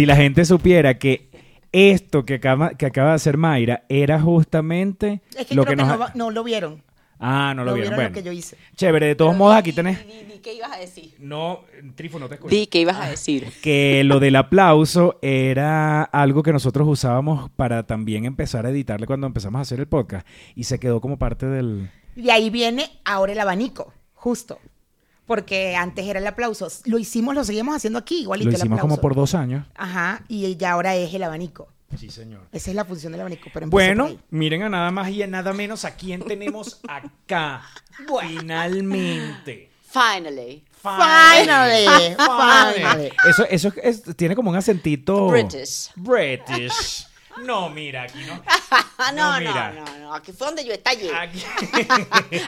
si la gente supiera que esto que acaba, que acaba de hacer Mayra era justamente Es que lo creo que no, no lo vieron. Ah, no lo vieron. vieron Bueno, lo que yo hice. chévere. De todos modos, aquí tenés... Di, di, di, ¿Qué ibas a decir? No, Trifo, no te escucho. Di, ¿qué ibas a decir? que lo del aplauso era algo que nosotros usábamos para también empezar a editarle cuando empezamos a hacer el podcast y se quedó como parte del... Y ahí viene ahora el abanico, justo. Porque antes era el aplauso. Lo hicimos, lo seguimos haciendo aquí, igualito Lo el hicimos como por dos años. Ajá, y ya ahora es el abanico. Sí, señor. Esa es la función del abanico. Pero Bueno, miren a nada más y a nada menos a quién tenemos acá. Finalmente. Finally. Finally, finally. Eso, eso es- tiene como un acentito... British. British. No, mira, aquí no. No, no, no, mira. no, no, Aquí fue donde yo estallé. Aquí-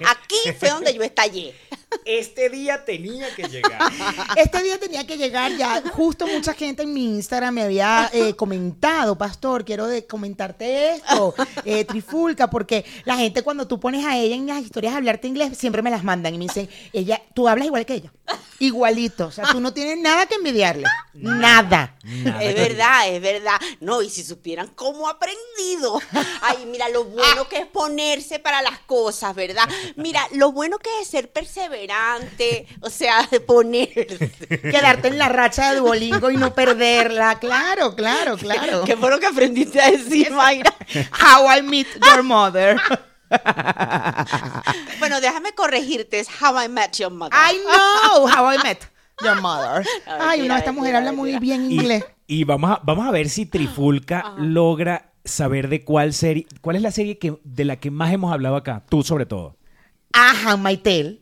Aquí fue donde yo estallé. Este día tenía que llegar. Este día tenía que llegar ya. Justo mucha gente en mi Instagram me había eh, comentado, Pastor, quiero de- comentarte esto, eh, Trifulca, porque la gente cuando tú pones a ella en las historias a hablarte inglés, siempre me las mandan y me dicen, ella, tú hablas igual que ella. Igualito. O sea, tú no tienes nada que envidiarle. Nada. Nada es verdad, es verdad. No, y si supieran cómo ha aprendido. Ay, mira lo bueno que es ponerse para las cosas, ¿verdad? Mira, lo bueno que es ser perseverante, o sea, de ponerse. Quedarte en la racha de Duolingo y no perderla. Claro, claro, claro. ¿Qué fue lo que aprendiste a decir, Mayra? How I Met Your Mother. Bueno, déjame corregirte, es How I Met Your Mother. I know how I met your mother. Ay, no, mentira, esta mujer habla muy bien inglés. y vamos, a, vamos a ver si Trifulca logra saber de cuál serie, cuál es la serie que, de la que más hemos hablado acá, tú sobre todo. Ajá, Maitel.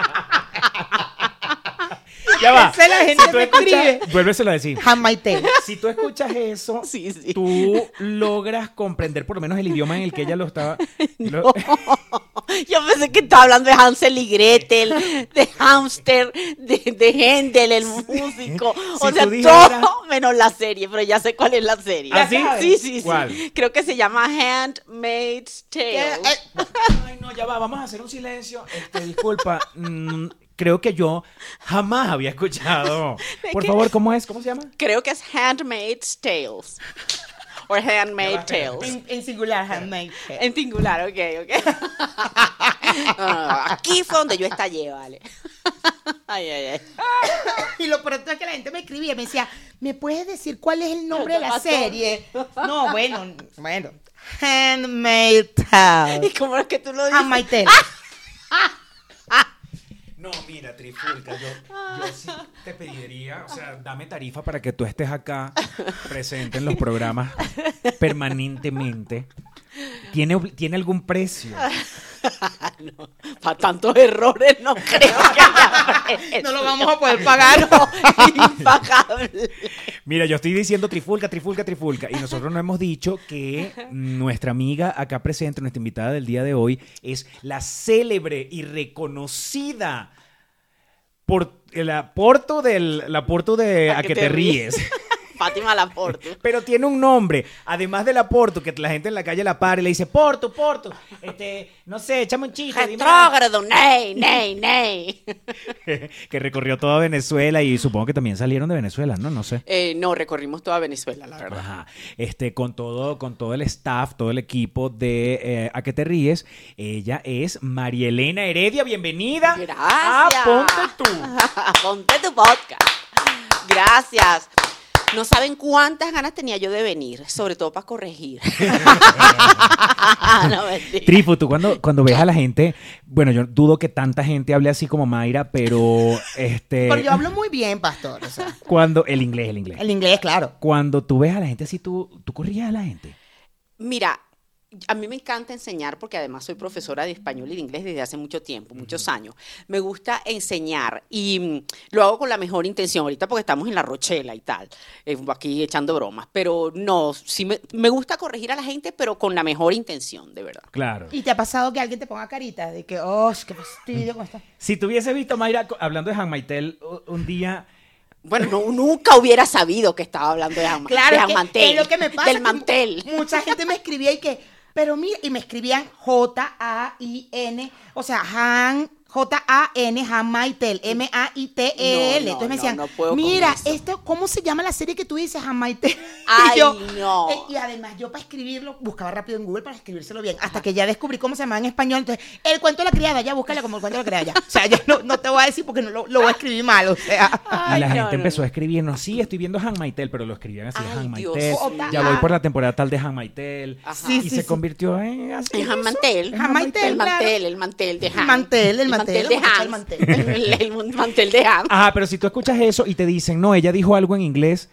Ya va. Esa la gente tú me escuchas- escribe. Vuélveselo a decir. Hamaitel. Si tú escuchas eso, Sí, sí. tú logras comprender por lo menos el idioma en el que ella lo estaba. lo- Yo pensé que estaba hablando de Hansel y Gretel, de Hamster, de, de Händel, el músico. O Si sea, tú dijeras- todo menos la serie, pero ya sé cuál es la serie. ¿Ah, sí? Sí, sí, sí. ¿Cuál? Creo que se llama Handmaid's Tale. Eh, Ay, no, ya va, vamos a hacer un silencio. Este, disculpa. mm, creo que yo jamás había escuchado. Por favor, ¿cómo es? ¿Cómo se llama? Creo que es Handmaid's Tales. O Handmaid Tales. En, en singular, Handmaid. En singular, ok, ok. No, Aquí fue donde yo estallé, vale. Ay, ay, ay. Y lo pronto es que la gente me escribía, me decía, ¿me puedes decir cuál es el nombre de la serie? No, bueno, bueno. Handmaid Tale. ¿Y cómo es que tú lo dices? Handmaid No, mira, Trifulca, yo, yo sí te pediría, o sea, dame tarifa para que tú estés acá presente en los programas permanentemente. ¿Tiene, ¿tiene algún precio? no, para tantos errores no creo que haya precio. No lo vamos a poder pagar. No, impagable. Mira, yo estoy diciendo Trifulca, Trifulca, Trifulca. Y nosotros no hemos dicho que nuestra amiga acá presente, nuestra invitada del día de hoy, es la célebre y reconocida por el aporto del el aporto de a, que, te, ríes. Fátima Laporte. Pero tiene un nombre, además del aporto, que la gente en la calle la para y le dice, Porto, Porto, este, no sé, échame un chiste. dime algo". Retrógrado, ney, ney, ney. que recorrió toda Venezuela y supongo que también salieron de Venezuela, ¿no? No sé. Eh, no, recorrimos toda Venezuela, la verdad. Ajá. Este, con todo, con todo el staff, todo el equipo de eh, A que te ríes. Ella es María Elena Heredia. Bienvenida. Gracias. A Ponte tú. Ponte tu podcast. Gracias. No saben cuántas ganas tenía yo de venir, sobre todo para corregir. no. Trifo, tú cuando, cuando ves a la gente, bueno, yo dudo que tanta gente hable así como Mayra, pero este. Pero yo hablo muy bien, pastor. o sea, Cuando. El inglés, el inglés. el inglés, claro. Cuando tú ves a la gente así, tú, tú corrías a la gente. Mira, a mí me encanta enseñar porque además soy profesora de español y de inglés desde hace mucho tiempo, muchos años. Me gusta enseñar y mm, lo hago con la mejor intención ahorita porque estamos en la Rochela y tal, eh, aquí echando bromas, pero no, sí me, me gusta corregir a la gente, pero con la mejor intención, de verdad. Claro. ¿Y te ha pasado que alguien te ponga carita de que, oh, qué fastidio con esta? Si tú hubiese visto a Mayra hablando de Han Maitel un día. Bueno, no, nunca hubiera sabido que estaba hablando de, Jan- Claro, de es Jan que Mantel, es lo que me pasa. del mantel. mu- Mucha gente me escribía y que, pero mira, y me escribían J-A-I-N, o sea, Han, J-A-N, Jamaitel, M-A-I-T-E-L. No, no, Entonces me decían, no puedo con mira, esto, ¿cómo se llama la serie que tú dices, Jamaitel? Ay, y yo, no. eh, y además yo para escribirlo, buscaba rápido en Google para escribírselo bien, hasta que ya descubrí cómo se llamaba en español. Entonces, el cuento de la criada, ya búscala como el cuento de la criada, ya. O sea, ya no, no te voy a decir porque no lo, lo voy a escribir mal, o sea. Y la no, gente no, empezó no. a escribirnos, sí, estoy viendo Han Maitel, pero lo escribían así, Ay, Han Dios Maitel. mío. Ya voy por la temporada tal de Han Maitel. Ajá. Sí, y sí, se sí. convirtió en así. En Han Mantel. Han Mantel, El mantel, el mantel de Han. El mantel, el mantel, de la muchacha Han. del mantel. El, el mantel de Han. Ajá, pero si tú escuchas eso y te dicen, no, ella dijo algo en inglés,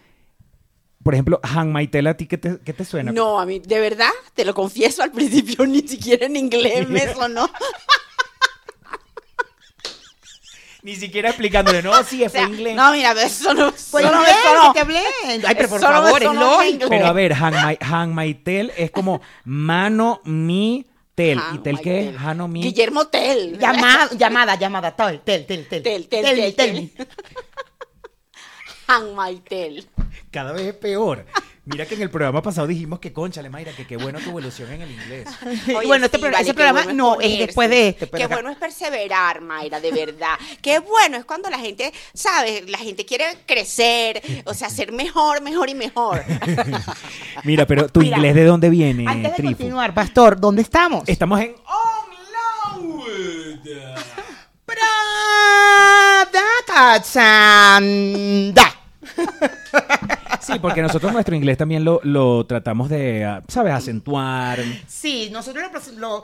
por ejemplo, Han Maitel, ¿a ti qué te, qué te suena? No, a mí, de verdad, te lo confieso, al principio ni siquiera en inglés me sonó. Ni siquiera explicándole, no, sí, O fue sea, inglés. no, mira, eso no, Pues eso no me sonó. que te hablé. Ay, pero por no favor, es lógico. Pero a ver, Han, Mai- Han Maitel es como mano, mi, tel. ¿Y tel qué es? Maitel. Hano, mi. Guillermo Tel. Llamada, llamada, llamada, tel, tel, tel, tel. Tel, tel, tel. Han Maitel. Cada vez es peor. Mira que en el programa pasado dijimos que, conchale, Mayra, que qué bueno tu evolución en el inglés. Bueno, este pro- ese qué programa bueno no, es después de este, pero Qué acá- bueno es perseverar, Mayra, de verdad. Qué bueno es cuando la gente, ¿sabes? La gente quiere crecer, o sea, ser mejor, mejor y mejor. Mira, pero tu Mira, inglés, ¿de dónde viene, Antes de Trifu? continuar, pastor, ¿dónde estamos? Estamos en Onload. Pradakachanda. Sí, porque nosotros nuestro inglés también lo, lo tratamos de, ah, ¿sabes? Acentuar. Sí, nosotros lo, lo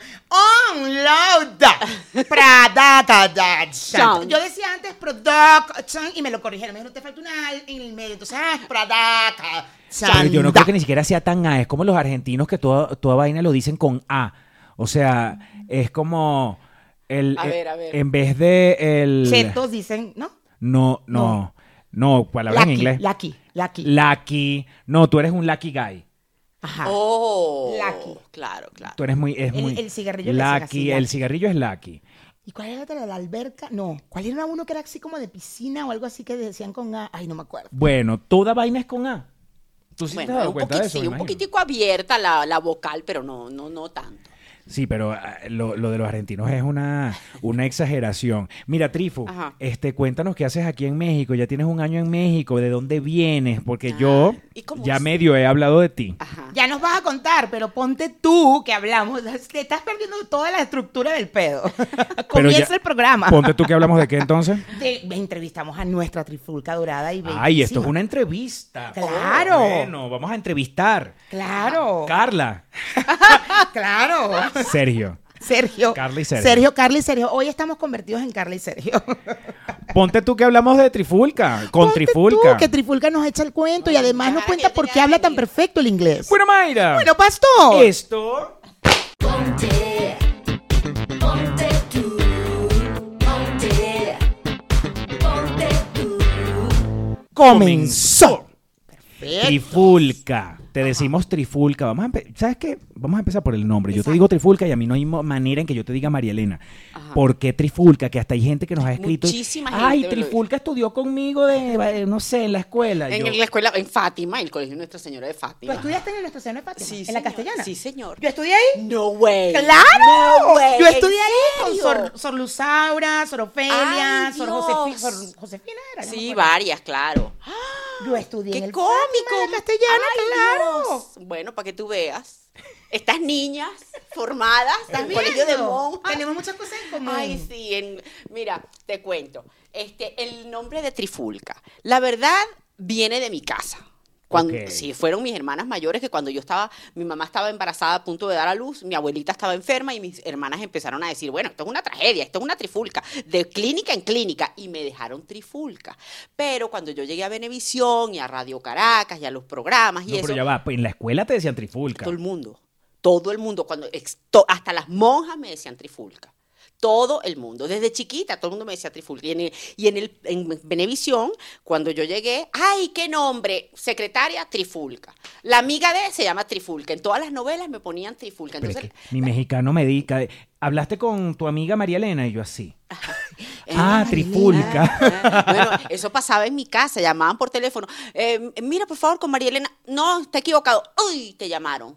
unload. Pradakachanda. Yo decía antes production y me lo corrigieron. Me dijeron, te falta una al en el medio. Entonces, ah, Pradakachanda. Pero yo no creo que ni siquiera sea tan A. Es como los argentinos que toda, toda vaina lo dicen con A. O sea, es como el... A eh, ver, a ver. En vez de el... Chetos dicen, ¿no? No, no. No, palabra en inglés. Lucky, lucky. Lucky. No, tú eres un lucky guy. Ajá. Oh, Lucky. claro, claro. Tú eres muy... Es El- muy el cigarrillo Lucky. así, el cigarrillo es lucky. ¿Y cuál era la otra? ¿La alberca? No. ¿Cuál era uno que era así como de piscina o algo así que decían con A? Ay, no me acuerdo. Bueno, toda vaina es con A. Tú sí te has Bueno, dado un, cuenta poquit- de eso, sí, me un poquitico abierta la, la vocal, pero no, no, no tanto. Sí, pero ah, lo, lo de los argentinos es una, una exageración. Mira, Trifu, Ajá. este, cuéntanos qué haces aquí en México. Ya tienes un año en México. ¿De dónde vienes? Porque yo Ah, ¿y cómo ya es? medio he hablado de ti. Ajá. Ya nos vas a contar, pero ponte tú que hablamos. Te estás perdiendo toda la estructura del pedo. Comienza ya- el programa. Ponte tú que hablamos de qué entonces. Te- entrevistamos a nuestra trifulca dorada y Ay, esto es una entrevista. Claro. Bueno, vamos a entrevistar. Claro, Carla. claro. Sergio. Sergio. Carla y Sergio. Sergio, Carla y Sergio. Hoy estamos convertidos en Carla y Sergio. Ponte tú que hablamos de Trifulca. Con Ponte Trifulca. tú, que Trifulca nos echa el cuento y además nos cuenta por qué habla tan perfecto el inglés. Bueno, Mayra. Bueno, pastor. esto. Ponte, ponte tú, ponte, ponte tú. Comenzó. Trifulca. Te decimos Trifulca. Vamos a ¿Sabes qué? Vamos a empezar por el nombre. Yo te digo Trifulca y a mí no hay manera en que yo te diga María Elena. Ajá. ¿Por qué Trifulca? Que hasta hay gente que nos ha escrito. Muchísima Ay, gente me lo Trifulca estudió conmigo de, eh, no sé, en la escuela. En Yo- la escuela, en Fátima, el colegio Nuestra Señora de ¿Tú Fátima. estudiaste en nuestra Señora de Fátima? Sí, ¿En la castellana? Sí, señor. Yo estudié ahí. No way. ¡Claro! No way. Yo estudié ¿En ahí con? Sor, Sor Luzaura, Sor Ofelia, Ay, Sor, Dios. Josefi- Sor Josefina era. Sí, varias, claro. Yo estudié en ¡Qué el cómico! Fátima de castellana, Ay, claro. Dios. Bueno, para que tú veas. Estas niñas formadas en el colegio de monjas. Tenemos muchas cosas en común. Ay, sí, en- mira, te cuento. Este, el nombre de Trifulca, la verdad, viene de mi casa. Cuando. Sí, fueron mis hermanas mayores que cuando yo estaba, mi mamá estaba embarazada a punto de dar a luz, mi abuelita estaba enferma y mis hermanas empezaron a decir, bueno, esto es una tragedia, esto es una trifulca, de clínica en clínica, y me dejaron trifulca. Pero cuando yo llegué a Venevisión y a Radio Caracas y a los programas y No, eso, pero ya va. pues, En la escuela te decían Trifulca. todo el mundo, todo el mundo, cuando hasta las monjas me decían trifulca. Todo el mundo, desde chiquita, todo el mundo me decía trifulca. Y en, el, y en, el, en Venevisión, cuando yo llegué, ¡ay, qué nombre! Secretaria Trifulca. La amiga de se llama Trifulca. En todas las novelas me ponían Trifulca. Es Entonces, que mi mexicano me dedica. de- ¿Hablaste con tu amiga María Elena? Y yo así. Ah, Trifulca. Bueno, eso pasaba en mi casa, llamaban por teléfono. Eh, mira, por favor, con María Elena. No, está equivocado. ¡Uy! Te llamaron.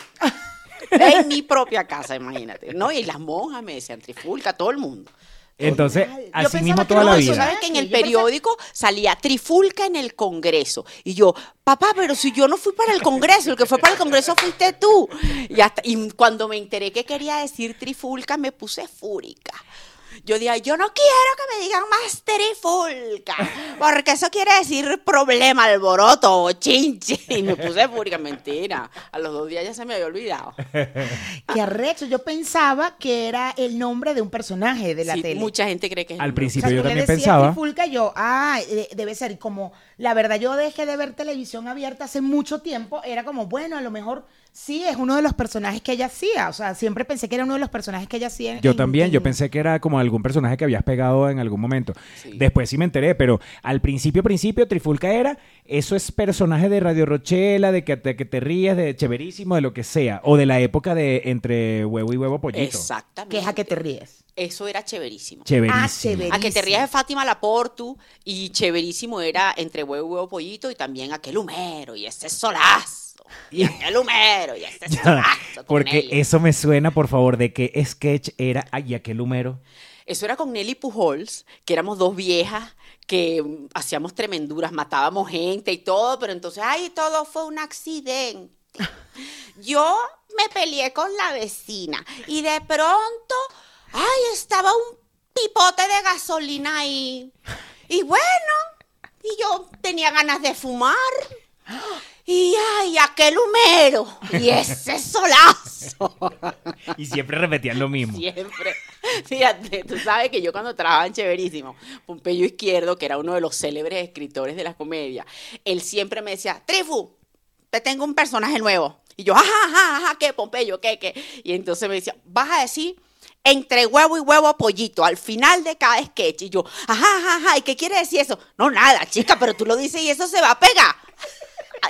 en mi propia casa, imagínate. ¿no? Y las monjas me decían trifulca, todo el mundo. Entonces, Yo así pensaba mismo toda no, la vida. ¿Sabes que en el periódico salía trifulca en el Congreso? Y yo, papá, pero si yo no fui para el Congreso, el que fue para el Congreso fuiste tú. Y, hasta, y cuando me enteré que quería decir trifulca, me puse fúrica. Yo dije, yo no quiero que me digan más trifulca, porque eso quiere decir problema, alboroto o chinche. Y me puse fúrica, mentira. A los dos días ya se me había olvidado. Qué arrecho. Yo pensaba que era el nombre de un personaje de la Sí, tele. mucha gente cree que es Al principio O sea, yo también pensaba. Trifulca, yo, ah, debe ser. Y como, la verdad, yo dejé de ver televisión abierta hace mucho tiempo. Era como, bueno, a lo mejor sí es uno de los personajes que ella hacía. O sea, siempre pensé que era uno de los personajes que ella hacía. Yo en- también, yo en- pensé que era como algún personaje que habías pegado en algún momento. Sí. Después sí me enteré, pero al principio, principio, Trifulca era, eso es personaje de Radio Rochela, de que te, que te ríes, de chéverísimo, de lo que sea, o de la época de entre huevo y huevo pollito. Exactamente. Que es a que te ríes. Eso era chéverísimo. Chéverísimo. Ah. A que te rías de Fátima Laportu y chéverísimo era entre huevo y huevo pollito y también aquel humero y ese solazo. Y aquel humero y ese Ya, Porque eso me suena, por favor, de qué sketch era, ay, aquel humero. Eso era con Nelly Pujols, que éramos dos viejas que mm, hacíamos tremenduras, matábamos gente y todo, pero entonces, ay, todo fue un accidente. Yo me peleé con la vecina y de pronto, ay, estaba un pipote de gasolina ahí. Y bueno, y yo tenía ganas de fumar. Y ay, aquel humero y ese solazo. Y siempre repetían lo mismo. Siempre. Fíjate, tú sabes que yo cuando trabajaba en Chéverísimo, Pompeyo Izquierdo, que era uno de los célebres escritores de la comedia, él siempre me decía, Trifu, te tengo un personaje nuevo. Y yo, ajá, ajá, ajá, ¿qué, Pompeyo? ¿Qué, qué? Y entonces me decía, vas a decir entre huevo y huevo pollito al final de cada sketch. Y yo, ajá, ajá, ajá, ¿y qué quiere decir eso? No, nada, chica, pero tú lo dices y eso se va a pegar.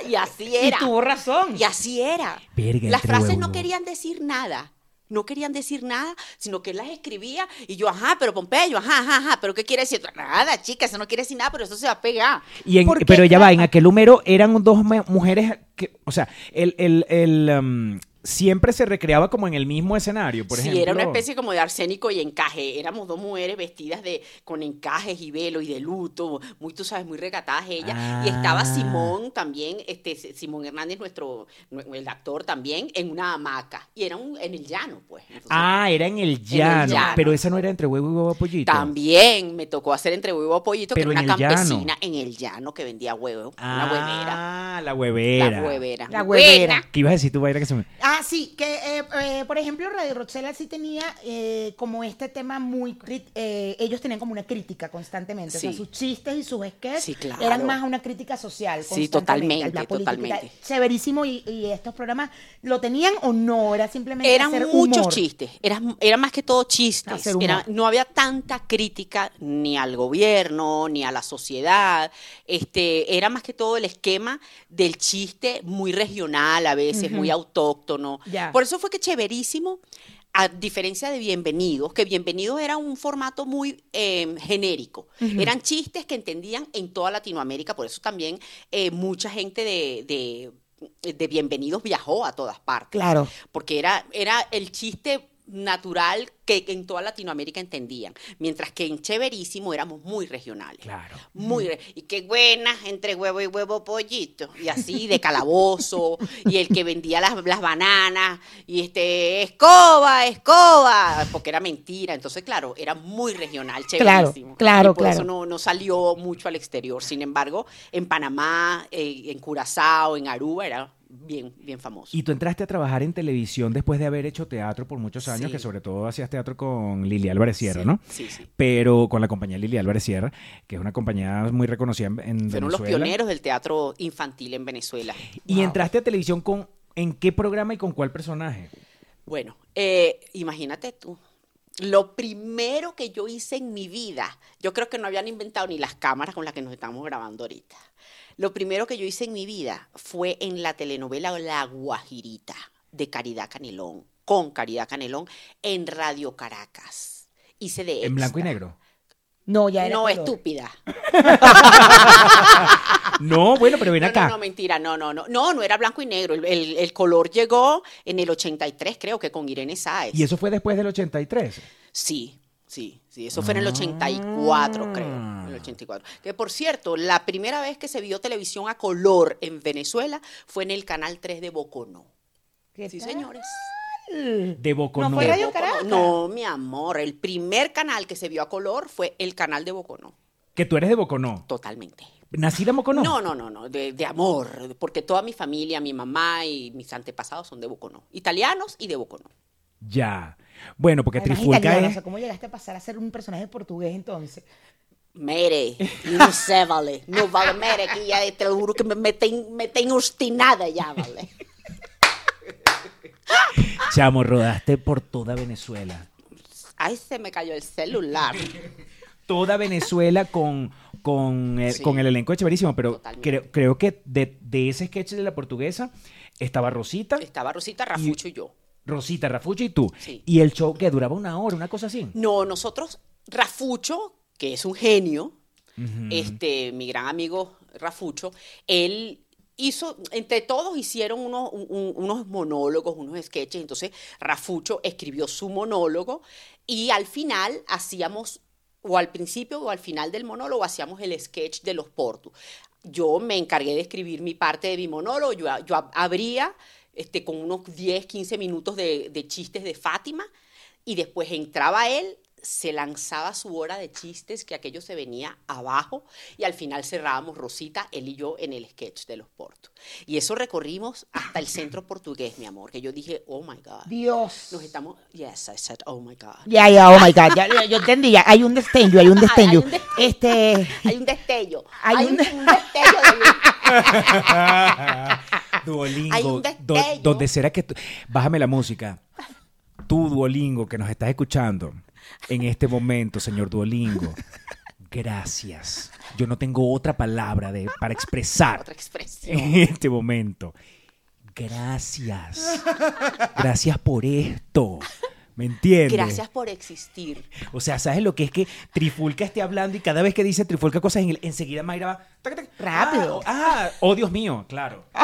Y así era. Y tuvo razón. Y así era. Verga, Las frases huevo. no querían decir nada. No querían decir nada, sino que él las escribía y yo, ajá, pero Pompeyo, ajá, ajá, ajá, pero ¿qué quiere decir? Nada, chica, eso no quiere decir nada, pero eso se va a pegar. Y en- pero ya va, en aquel humero eran dos mujeres que, o sea, el, el, el, um, siempre se recreaba como en el mismo escenario, por sí, ejemplo. era una especie como de arsénico y encaje. Éramos dos mujeres vestidas de con encajes y velo y de luto, muy, tú sabes, muy recatadas ellas. Y estaba Ah. Simón también, este Simón Hernández, nuestro, el actor también, en una hamaca. Y era un- en el llano, pues. Entonces, Ah, era en el llano, llano. pero esa no era entre huevo y huevo pollito. También me tocó hacer entre huevo y pollito, Pero que era en una llano. campesina en el llano que vendía huevo, una huevera. Ah, la huevera. La huevera. La huevera. ¿Qué ibas a decir tú, Mayra, que se me... Ah, sí, que eh, eh, por ejemplo Radio Rochela sí tenía eh, como este tema muy... eh, ellos tenían como una crítica constantemente. O sea, sus chistes y sus sketches Sí, claro. eran más una crítica social. Sí, totalmente, la política. totalmente. Chéverísimo y, y estos programas, ¿lo tenían o no? Era simplemente Eran hacer muchos humor. chistes, era, era más que todo chistes. Era- no había tanta crítica ni al gobierno, ni a la sociedad. Este, era más que todo el esquema del chiste muy regional, a veces muy autóctono. Ya. Por eso fue que chéverísimo. A diferencia de Bienvenidos, que Bienvenidos era un formato muy eh, genérico. Eran chistes que entendían en toda Latinoamérica, por eso también eh, mucha gente de, de, de Bienvenidos viajó a todas partes Claro. porque era, era el chiste natural que en toda Latinoamérica entendían, mientras que en Chéverísimo éramos muy regionales. Claro. Muy, re- y qué buenas entre huevo y huevo pollito, y así de calabozo, y el que vendía las, las bananas, y este, escoba, escoba, porque era mentira, entonces claro, era muy regional, Claro, chéverísimo. claro, y por claro. eso no, no salió mucho al exterior, sin embargo, en Panamá, eh, en Curazao, en Aruba, era bien, bien famoso. Y tú entraste a trabajar en televisión después de haber hecho teatro por muchos años, Sí. que sobre todo hacías teatro con Lili Álvarez Sierra, Sí, ¿no? Sí, sí. Pero con la compañía Lili Álvarez Sierra, que es una compañía muy reconocida en, en Fueron los Venezuela. pioneros del teatro infantil en Venezuela. Y Wow. entraste a televisión con ¿en qué programa y con cuál personaje? Bueno, eh, imagínate tú. Lo primero que yo hice en mi vida, yo creo que no habían inventado ni las cámaras con las que nos estamos grabando ahorita. Lo primero que yo hice en mi vida fue en la telenovela La Guajirita de Caridad Canelón, con Caridad Canelón, en Radio Caracas. Hice de En blanco y extra. negro. No, ya era No, color. estúpida. No, bueno, pero ven No, acá. no, no, mentira, no, no, no. No, no era blanco y negro. El, el- el color llegó en el 83, creo que con Irene Sáez. Y eso fue después del 83. Sí, Sí, sí, eso fue en el 84, Ah. creo. En el 84. Que por cierto, la primera vez que se vio televisión a color en Venezuela fue en el canal 3 de Boconó. ¿Qué Sí, tal? señores. De Boconó. No fue Radio. Caracas. No, mi amor, el primer canal que se vio a color fue el canal de Boconó. Que tú eres de Boconó. Totalmente. ¿Nacida en Boconó? No, no, no, no, de, de amor, porque toda mi familia, mi mamá y mis antepasados son de Boconó. Italianos y de Boconó. Ya. Bueno, porque Además, Trifulca italiano, o es... sea, ¿Cómo llegaste a pasar a ser un personaje portugués entonces? Mere, no sé, vale. No vale, mere, que ya te lo juro que me, me, ten- me obstinada ya, vale. Chamo, rodaste por toda Venezuela. Ay, se me cayó el celular. Toda Venezuela con, con, el, Sí. con el elenco de Chéverísimo, pero creo, creo que de, de ese sketch de la portuguesa estaba Rosita, Estaba Rosita, Rafucho y yo. Rosita, Rafucho y tú. Sí. Y el show que duraba una hora, una cosa así. No, nosotros, Rafucho, que es un genio, este, mi gran amigo Rafucho, él hizo, entre todos hicieron unos, un- un- unos monólogos, unos sketches, entonces Rafucho escribió su monólogo y al final hacíamos, o al principio o al final del monólogo, hacíamos el sketch de los portos. Yo me encargué de escribir mi parte de mi monólogo, yo, yo ab- abría este, con unos 10, 15 minutos de, de chistes de Fátima y después entraba él, se lanzaba su hora de chistes, que aquello se venía abajo, y al final cerrábamos Rosita, él y yo, en el sketch de los portos. Y eso recorrimos hasta el centro portugués, mi amor, que yo dije, oh my God. Dios. Nos estamos, yes, I said, oh my God. Ya, ya, oh my God. Ya, ya, yo entendí, ya. Hay un destello, hay un destello. Hay un destello. Este. Hay un destello, Hay hay, un un, de- un destello de. Duolingo. Hay un do- destello. donde será que tú- Bájame la música. Tú, Duolingo, que nos estás escuchando en este momento, señor Duolingo. Gracias. Yo no tengo otra palabra de, para expresar Otra expresión. en este momento. Gracias. Gracias por esto. ¿Me entiendes? Gracias por existir. O sea, ¿sabes lo que es que Trifulca esté hablando y cada vez que dice Trifulca cosas en el- enseguida Mayra va tac, tac, Rápido. Ah, ah, oh Dios mío, claro.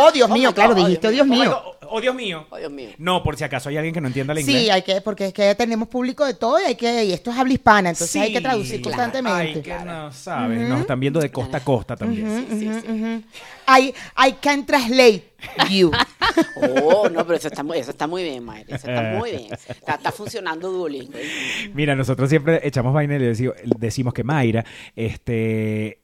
Oh, Dios Oh mío, claro, oh, dijiste, oh, Dios Oh, mío. God, oh, Dios mío. Oh, Dios mío. No, por si acaso hay alguien que no entienda el inglés. Sí, hay que, porque es que tenemos público de todo y hay que, y esto es habla hispana, entonces hay que Sí, traducir claro. constantemente. Ay, que no sabes, nos están viendo de costa a costa también. Sí, sí, sí. I, I can translate you. Oh, no, pero eso está, muy- eso está muy bien, Mayra. Eso está muy bien. Está, está funcionando Duolingo. ¿eh? Mira, nosotros siempre echamos vaina y le deci- decimos que Mayra este,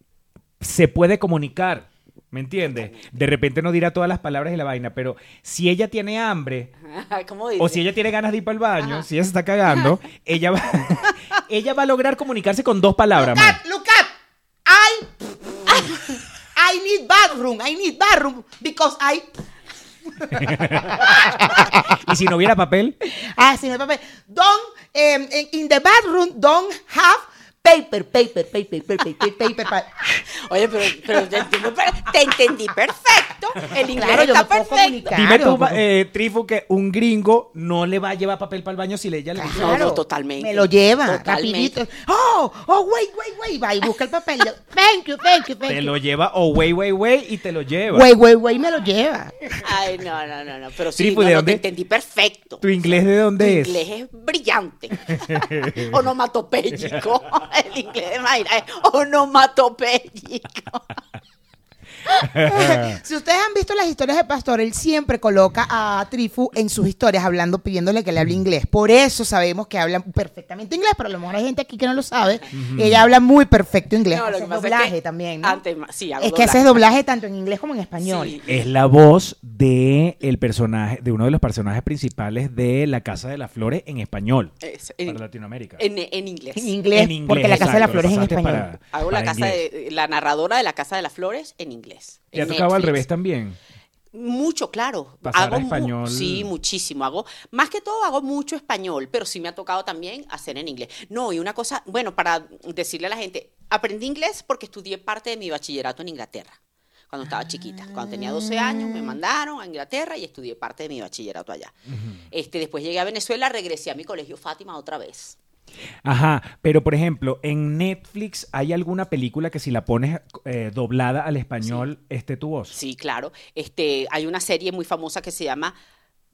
se puede comunicar, ¿me entiendes? De repente no dirá todas las palabras y la vaina, pero si ella tiene hambre ¿Cómo dice? o si ella tiene ganas de ir para el baño, si ella se está cagando, ella va, ella va a lograr comunicarse con dos palabras. Look man. at, look at. I, I need bathroom. I need bathroom because I. Y si no hubiera papel, Ah, sí, no hay papel. Don't, em, in- in the bathroom, don't have paper, paper, paper, paper, paper, paper. pa- Oye, pero, pero te, te entendí perfecto. El inglés Claro, está perfecto. dime Claro, tú, eh, Trifu, que un gringo no le va a llevar papel para el baño si le ella le dice, No, no, totalmente. Me lo lleva, Totalmente. rapidito. Oh, oh, wait, wait, wait. Va y busca el papel. Thank you, thank you, thank Te you. lo lleva o way, way, way y te lo lleva. Wait, wait, wait, me lo lleva. Ay, no, no, no, no. Pero sí, Trifu, no, ¿de no, dónde- te entendí perfecto. ¿Tu inglés de Tu dónde es? inglés es brillante. onomatopéyico. El inglés de Mayra es onomatopéyico. Si ustedes han visto las historias de Pastor, él siempre coloca a Trifu en sus historias hablando, pidiéndole que le hable inglés. Por eso sabemos que habla perfectamente inglés, pero a lo mejor hay gente aquí que no lo sabe. Ella habla muy perfecto inglés. No, lo Hace que pasa es doblaje que también, ¿no? antes sí, hago es que haces doblaje. doblaje tanto en inglés como en español. Sí. Es la voz de el personaje, de uno de los personajes principales de La Casa de las Flores en español Es- para Latinoamérica. en- en inglés. En inglés, En inglés, porque la Casa de las Flores es en español. para- Hago la casa de la narradora de la Casa de las Flores en inglés. ¿Te ha tocado al revés también? Mucho, claro. Pasar a Hago mu- español. Sí, muchísimo. Hago, más que todo hago mucho español, pero sí me ha tocado también hacer en inglés. No, y una cosa, bueno, para decirle a la gente, aprendí inglés porque estudié parte de mi bachillerato en Inglaterra. Cuando estaba chiquita, cuando tenía 12 años, me mandaron a Inglaterra y estudié parte de mi bachillerato allá. este, después llegué a Venezuela, regresé a mi colegio Fátima otra vez. Ajá, pero por ejemplo, en Netflix hay alguna película que si la pones eh, doblada al español esté tu voz. Sí, claro. Este, hay una serie muy famosa que se llama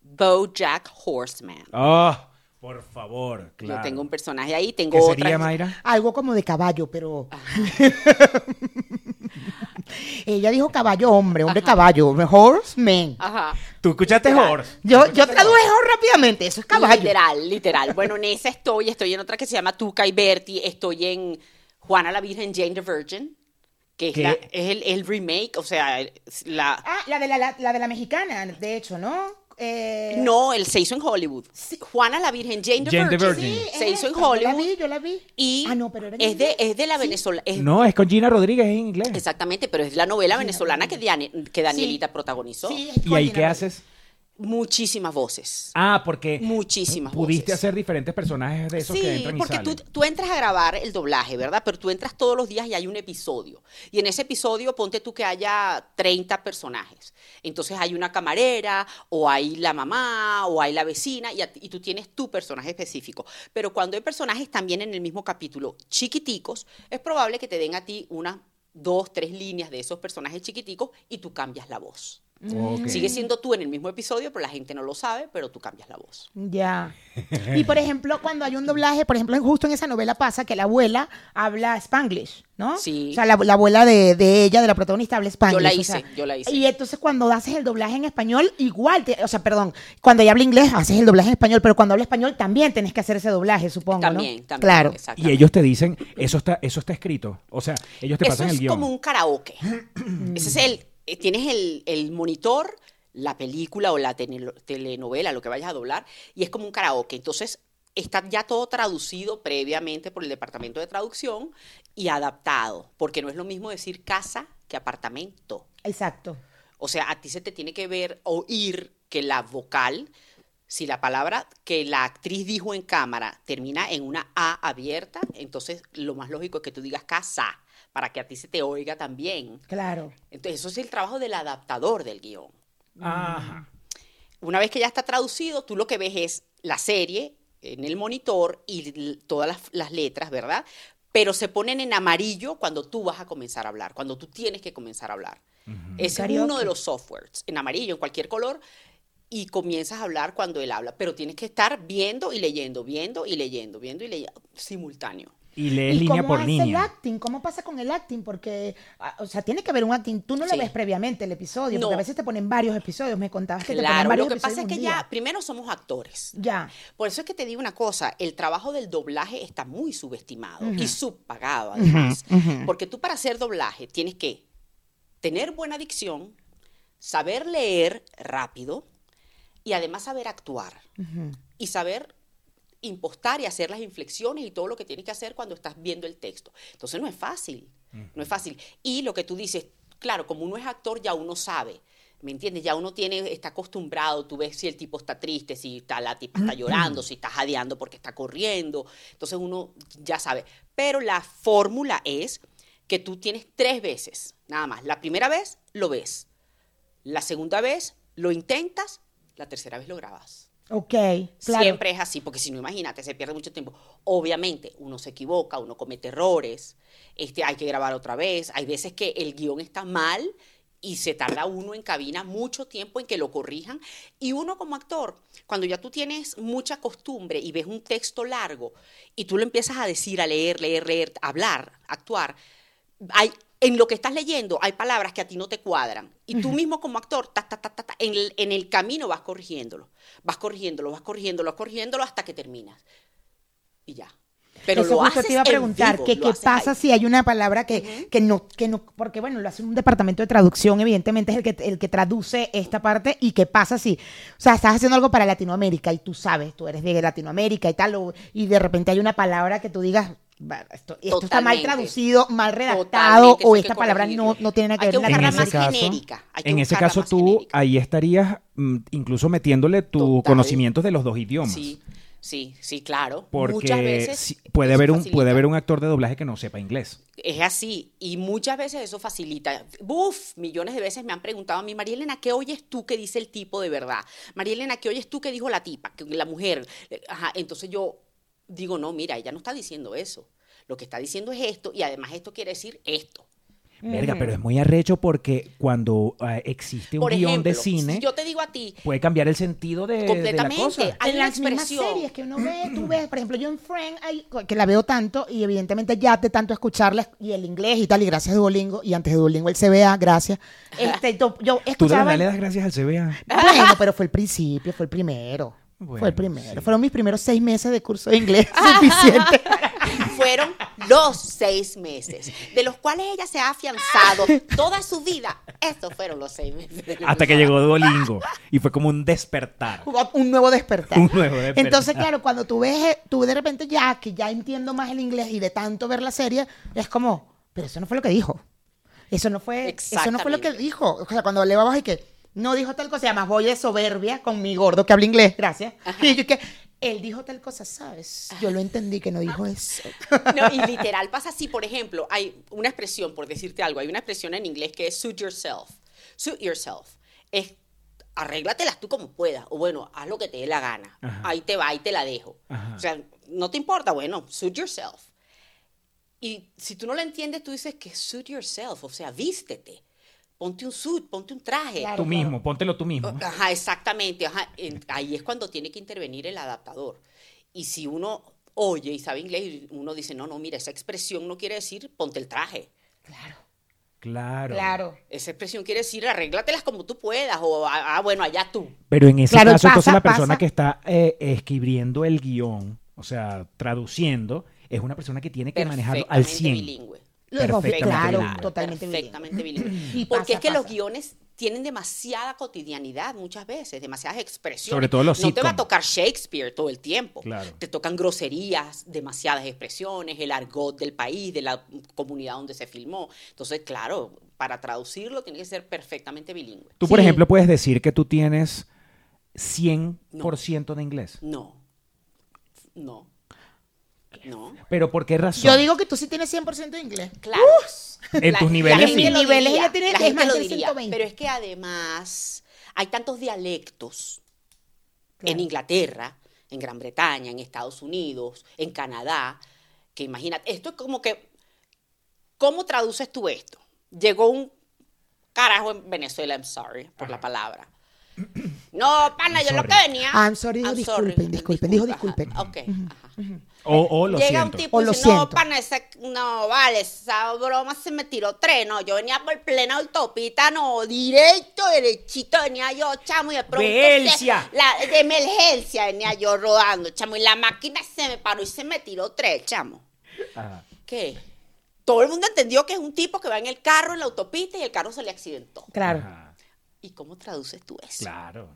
BoJack Horseman. Oh, Por favor, claro. Yo tengo un personaje ahí, tengo ¿Qué otra. sería, Mayra? Algo como de caballo, pero. Ella dijo caballo hombre, hombre caballo, horseman. Ajá. ¿Tú escuchaste Literal. Horse? Yo, yo traduje horse rápidamente, eso es caballo. Literal, literal. Bueno, en esa estoy, estoy en otra que se llama Tuca y Bertie, estoy en Juana la Virgen, Jane the Virgin, que es, la- es el, el remake, o sea, la... Ah, la de la, la- la de la mexicana, de hecho, ¿no? Eh, No, el se hizo en Hollywood. Juana la Virgen, Jane the Jane the Virgin. Virgin. Sí, Se es hizo en esa, Yo la Hollywood. vi, yo la vi. Y Ah, no, pero era en es, de, inglés. es de la Sí. venezolana. No, es con Gina Rodríguez en inglés. Exactamente, pero es la novela venezolana que, Diane- que Danielita protagonizó. ¿Y ahí Gina qué Rodríguez. haces? Muchísimas voces. Ah, porque Muchísimas pudiste voces. hacer diferentes personajes de esos Sí, que entran y porque tú, salen. tú entras a grabar el doblaje, ¿verdad? Pero tú entras todos los días y hay un episodio. Y en ese episodio ponte tú que haya 30 personajes. Entonces hay una camarera, o hay la mamá, o hay la vecina, y, a y tú tienes tu personaje específico. Pero cuando hay personajes también en el mismo capítulo chiquiticos, es probable que te den a ti unas dos, tres líneas de esos personajes chiquiticos y tú cambias la voz. Sigue siendo tú en el mismo episodio, pero la gente no lo sabe, pero tú cambias la voz. Ya. Y por ejemplo, cuando hay un doblaje, por ejemplo, justo en esa novela pasa que la abuela habla Spanglish, ¿no? Sí. O sea, la, la abuela de, de ella, de la protagonista, habla Spanglish. Yo la o hice, sea, yo la hice. Y entonces cuando haces el doblaje en español, igual, te- o sea, perdón, cuando ella habla inglés, haces el doblaje en español, pero cuando habla español también tenés que hacer ese doblaje, supongo, ¿no? También, también. Claro. Y ellos te dicen, eso está, eso está escrito. O sea, ellos te Eso pasan es el guion. como un karaoke. Ese es el, eh, tienes el, el monitor, la película o la tele- telenovela, lo que vayas a doblar, y es como un karaoke. Entonces, está ya todo traducido previamente por el departamento de traducción y adaptado, porque no es lo mismo decir casa que apartamento. Exacto. O sea, a ti se te tiene que ver, oír que la vocal, si la palabra que la actriz dijo en cámara termina en una A abierta, entonces lo más lógico es que tú digas casa, para que a ti se te oiga también. Claro. Entonces, eso es el trabajo del adaptador del guion. Ajá. Una vez que ya está traducido, tú lo que ves es la serie en el monitor y todas las, las letras, ¿verdad? Pero se ponen en amarillo cuando tú vas a comenzar a hablar, cuando tú tienes que comenzar a hablar. Ese es uno de los softwares, en amarillo, en cualquier color, y comienzas a hablar cuando él habla. Pero tienes que estar viendo y leyendo, viendo y leyendo, viendo y leyendo, simultáneo. Y lees ¿Y línea cómo por hace el acting? ¿Cómo pasa con el acting? Porque, ah, o sea, tiene que haber un acting. Tú no lo Sí. ves previamente el episodio, porque a veces te ponen varios episodios. Me contabas que te ponen Claro, varios lo que pasa es que ya, primero somos actores. Ya. Por eso es que te digo una cosa, el trabajo del doblaje está muy subestimado y subpagado además. Porque tú para hacer doblaje tienes que tener buena dicción, saber leer rápido y además saber actuar. Y saber impostar y hacer las inflexiones y todo lo que tienes que hacer cuando estás viendo el texto. Entonces no es fácil, no es fácil. Y lo que tú dices, claro, como uno es actor ya uno sabe. ¿Me entiendes? Ya uno tiene, está acostumbrado, tú ves si el tipo está triste, si está, la tipa está llorando, si está jadeando porque está corriendo. Entonces uno ya sabe. Pero la fórmula es que tú tienes tres veces, nada más. La primera vez lo ves. La segunda vez lo intentas, la tercera vez lo grabas. Ok, claro. Siempre es así, porque si no, imagínate, se pierde mucho tiempo. Obviamente, uno se equivoca, uno comete errores, este, hay que grabar otra vez. Hay veces que el guion está mal y se tarda uno en cabina mucho tiempo en que lo corrijan. Y uno como actor, cuando ya tú tienes mucha costumbre y ves un texto largo y tú lo empiezas a decir, a leer, leer, leer, hablar, actuar, hay, en lo que estás leyendo hay palabras que a ti no te cuadran. Y tú mismo como actor, ta, ta, ta, ta, ta, en, el, en el camino vas corrigiéndolo. Vas corrigiéndolo, vas corrigiéndolo, vas corrigiéndolo hasta que terminas. Y ya. Pero Eso lo justo haces te iba a preguntar, qué pasa ahí. si hay una palabra que, que, no, que no, porque bueno, lo hace un departamento de traducción, evidentemente es el que, el que traduce esta parte, y qué pasa si, o sea, estás haciendo algo para Latinoamérica y tú sabes, tú eres de Latinoamérica y tal, o- y de repente hay una palabra que tú digas, "Va, esto, esto está mal traducido, mal redactado, o esta palabra no, no tiene nada que ver con la ese más caso, genérica, en ese caso tú genérica. ahí estarías mm, incluso metiéndole tus Total. conocimientos de los dos idiomas. Sí, sí, sí, claro. Porque muchas veces puede, haber un, facilita. puede haber un actor de doblaje que no sepa inglés. Es así, y muchas veces eso facilita. Uf, millones de veces me han preguntado a mí, María Elena, ¿qué oyes tú que dice el tipo de verdad? María Elena, ¿qué oyes tú que dijo la tipa, que la mujer? Eh, Ajá, entonces yo digo, no, mira, ella no está diciendo eso. Lo que está diciendo es esto, y además esto quiere decir esto. Verga, pero es muy arrecho porque cuando ah, existe un Por guion de cine, si yo te digo a ti, puede cambiar el sentido de, de la Completamente. cosa. Hay en las mismas series que uno ve, tú ves, por ejemplo, yo en Friend, que la veo tanto y evidentemente ya de tanto escucharla y el inglés y tal, y gracias a Duolingo, y antes de Duolingo el CBA, gracias. Este, yo, yo Tú de escuchaba... verdad le das gracias al CBA. Bueno, pero fue el principio, fue el primero. Bueno, fue el primero. sí. Fueron mis primeros seis meses de curso de inglés suficiente. fueron los seis meses, de los cuales ella se ha afianzado toda su vida. Estos fueron los seis meses. Hasta que llegó Duolingo. Y fue como un despertar. Un nuevo despertar. Un nuevo despertar. Entonces, claro, cuando tú ves, eh, tú de repente ya, que ya entiendo más el inglés y de tanto ver la serie, es como, pero eso no fue lo que dijo. Eso no fue, eso no fue lo que dijo. O sea, cuando le vamos y que no dijo tal cosa, y además voy de soberbia con mi gordo que habla inglés, gracias. Y yo que, él dijo tal cosa, ¿sabes? Yo lo entendí que no dijo eso. No, y literal pasa así, por ejemplo, hay una expresión, por decirte algo, hay una expresión en inglés que es suit yourself. Suit yourself. Es arréglatelas tú como puedas, o bueno, haz lo que te dé la gana. Ajá. Ahí te va, ahí te la dejo. Ajá. O sea, no te importa, bueno, suit yourself. Y si tú no lo entiendes, tú dices que suit yourself, o sea, vístete. Ponte un suit, ponte un traje. Claro. Tú mismo, póntelo tú mismo. Ajá, exactamente. ajá. En- ahí es cuando tiene que intervenir el adaptador. Y si uno oye y sabe inglés, y uno dice, no, no, mira, esa expresión no quiere decir ponte el traje. Claro. Claro. Claro. Esa expresión quiere decir arréglatelas como tú puedas. O, ah, ah, bueno, allá tú. Pero en ese Claro, caso, entonces la persona pasa. que está eh, escribiendo el guion, o sea, traduciendo, es una persona que tiene que manejarlo al Perfectamente 100. bilingüe. Perfectamente claro, bilingüe. totalmente bilingüe. Perfectamente bilingüe. Y Porque pasa, es que los guiones tienen demasiada cotidianidad muchas veces, demasiadas expresiones. Sobre todo los No te va a tocar Shakespeare todo el tiempo. Claro. Te tocan groserías, demasiadas expresiones, el argot del país, de la comunidad donde se filmó. Entonces, claro, para traducirlo tiene que ser perfectamente bilingüe. Tú, por Sí. ejemplo, puedes decir que tú tienes 100% de inglés. No. No. No. Pero ¿por qué razón? Yo digo que tú sí tienes 100% de inglés. Claro. En tus niveles sí. lo Niveles diría, ella tiene- la es gente más lo diría, 120. Pero es que además hay tantos dialectos en. Inglaterra, en Gran Bretaña, en Estados Unidos, en Canadá, que imagínate, esto es como que, ¿cómo traduces tú esto? Llegó un carajo en Venezuela, I'm sorry por la palabra. No, pana, yo lo sorry. que venía. I'm sorry, dijo disculpen, disculpen, dijo Disculpa, disculpen. ajá, Ok, ajá. O, o lo Llega siento. un tipo O y dice, no, pana, ese, no, vale, esa broma se me tiró tres, no, yo venía por plena autopista, no, directo, derechito, venía yo, chamo, y de pronto... se- Emergencia. la, de emergencia venía yo rodando, chamo, y la máquina se me paró y se me tiró tres, chamo. Ajá. ¿Qué? Todo el mundo entendió que es un tipo que va en el carro, en la autopista, y el carro se le accidentó. Claro. Ajá. ¿Y cómo traduces tú eso? Claro.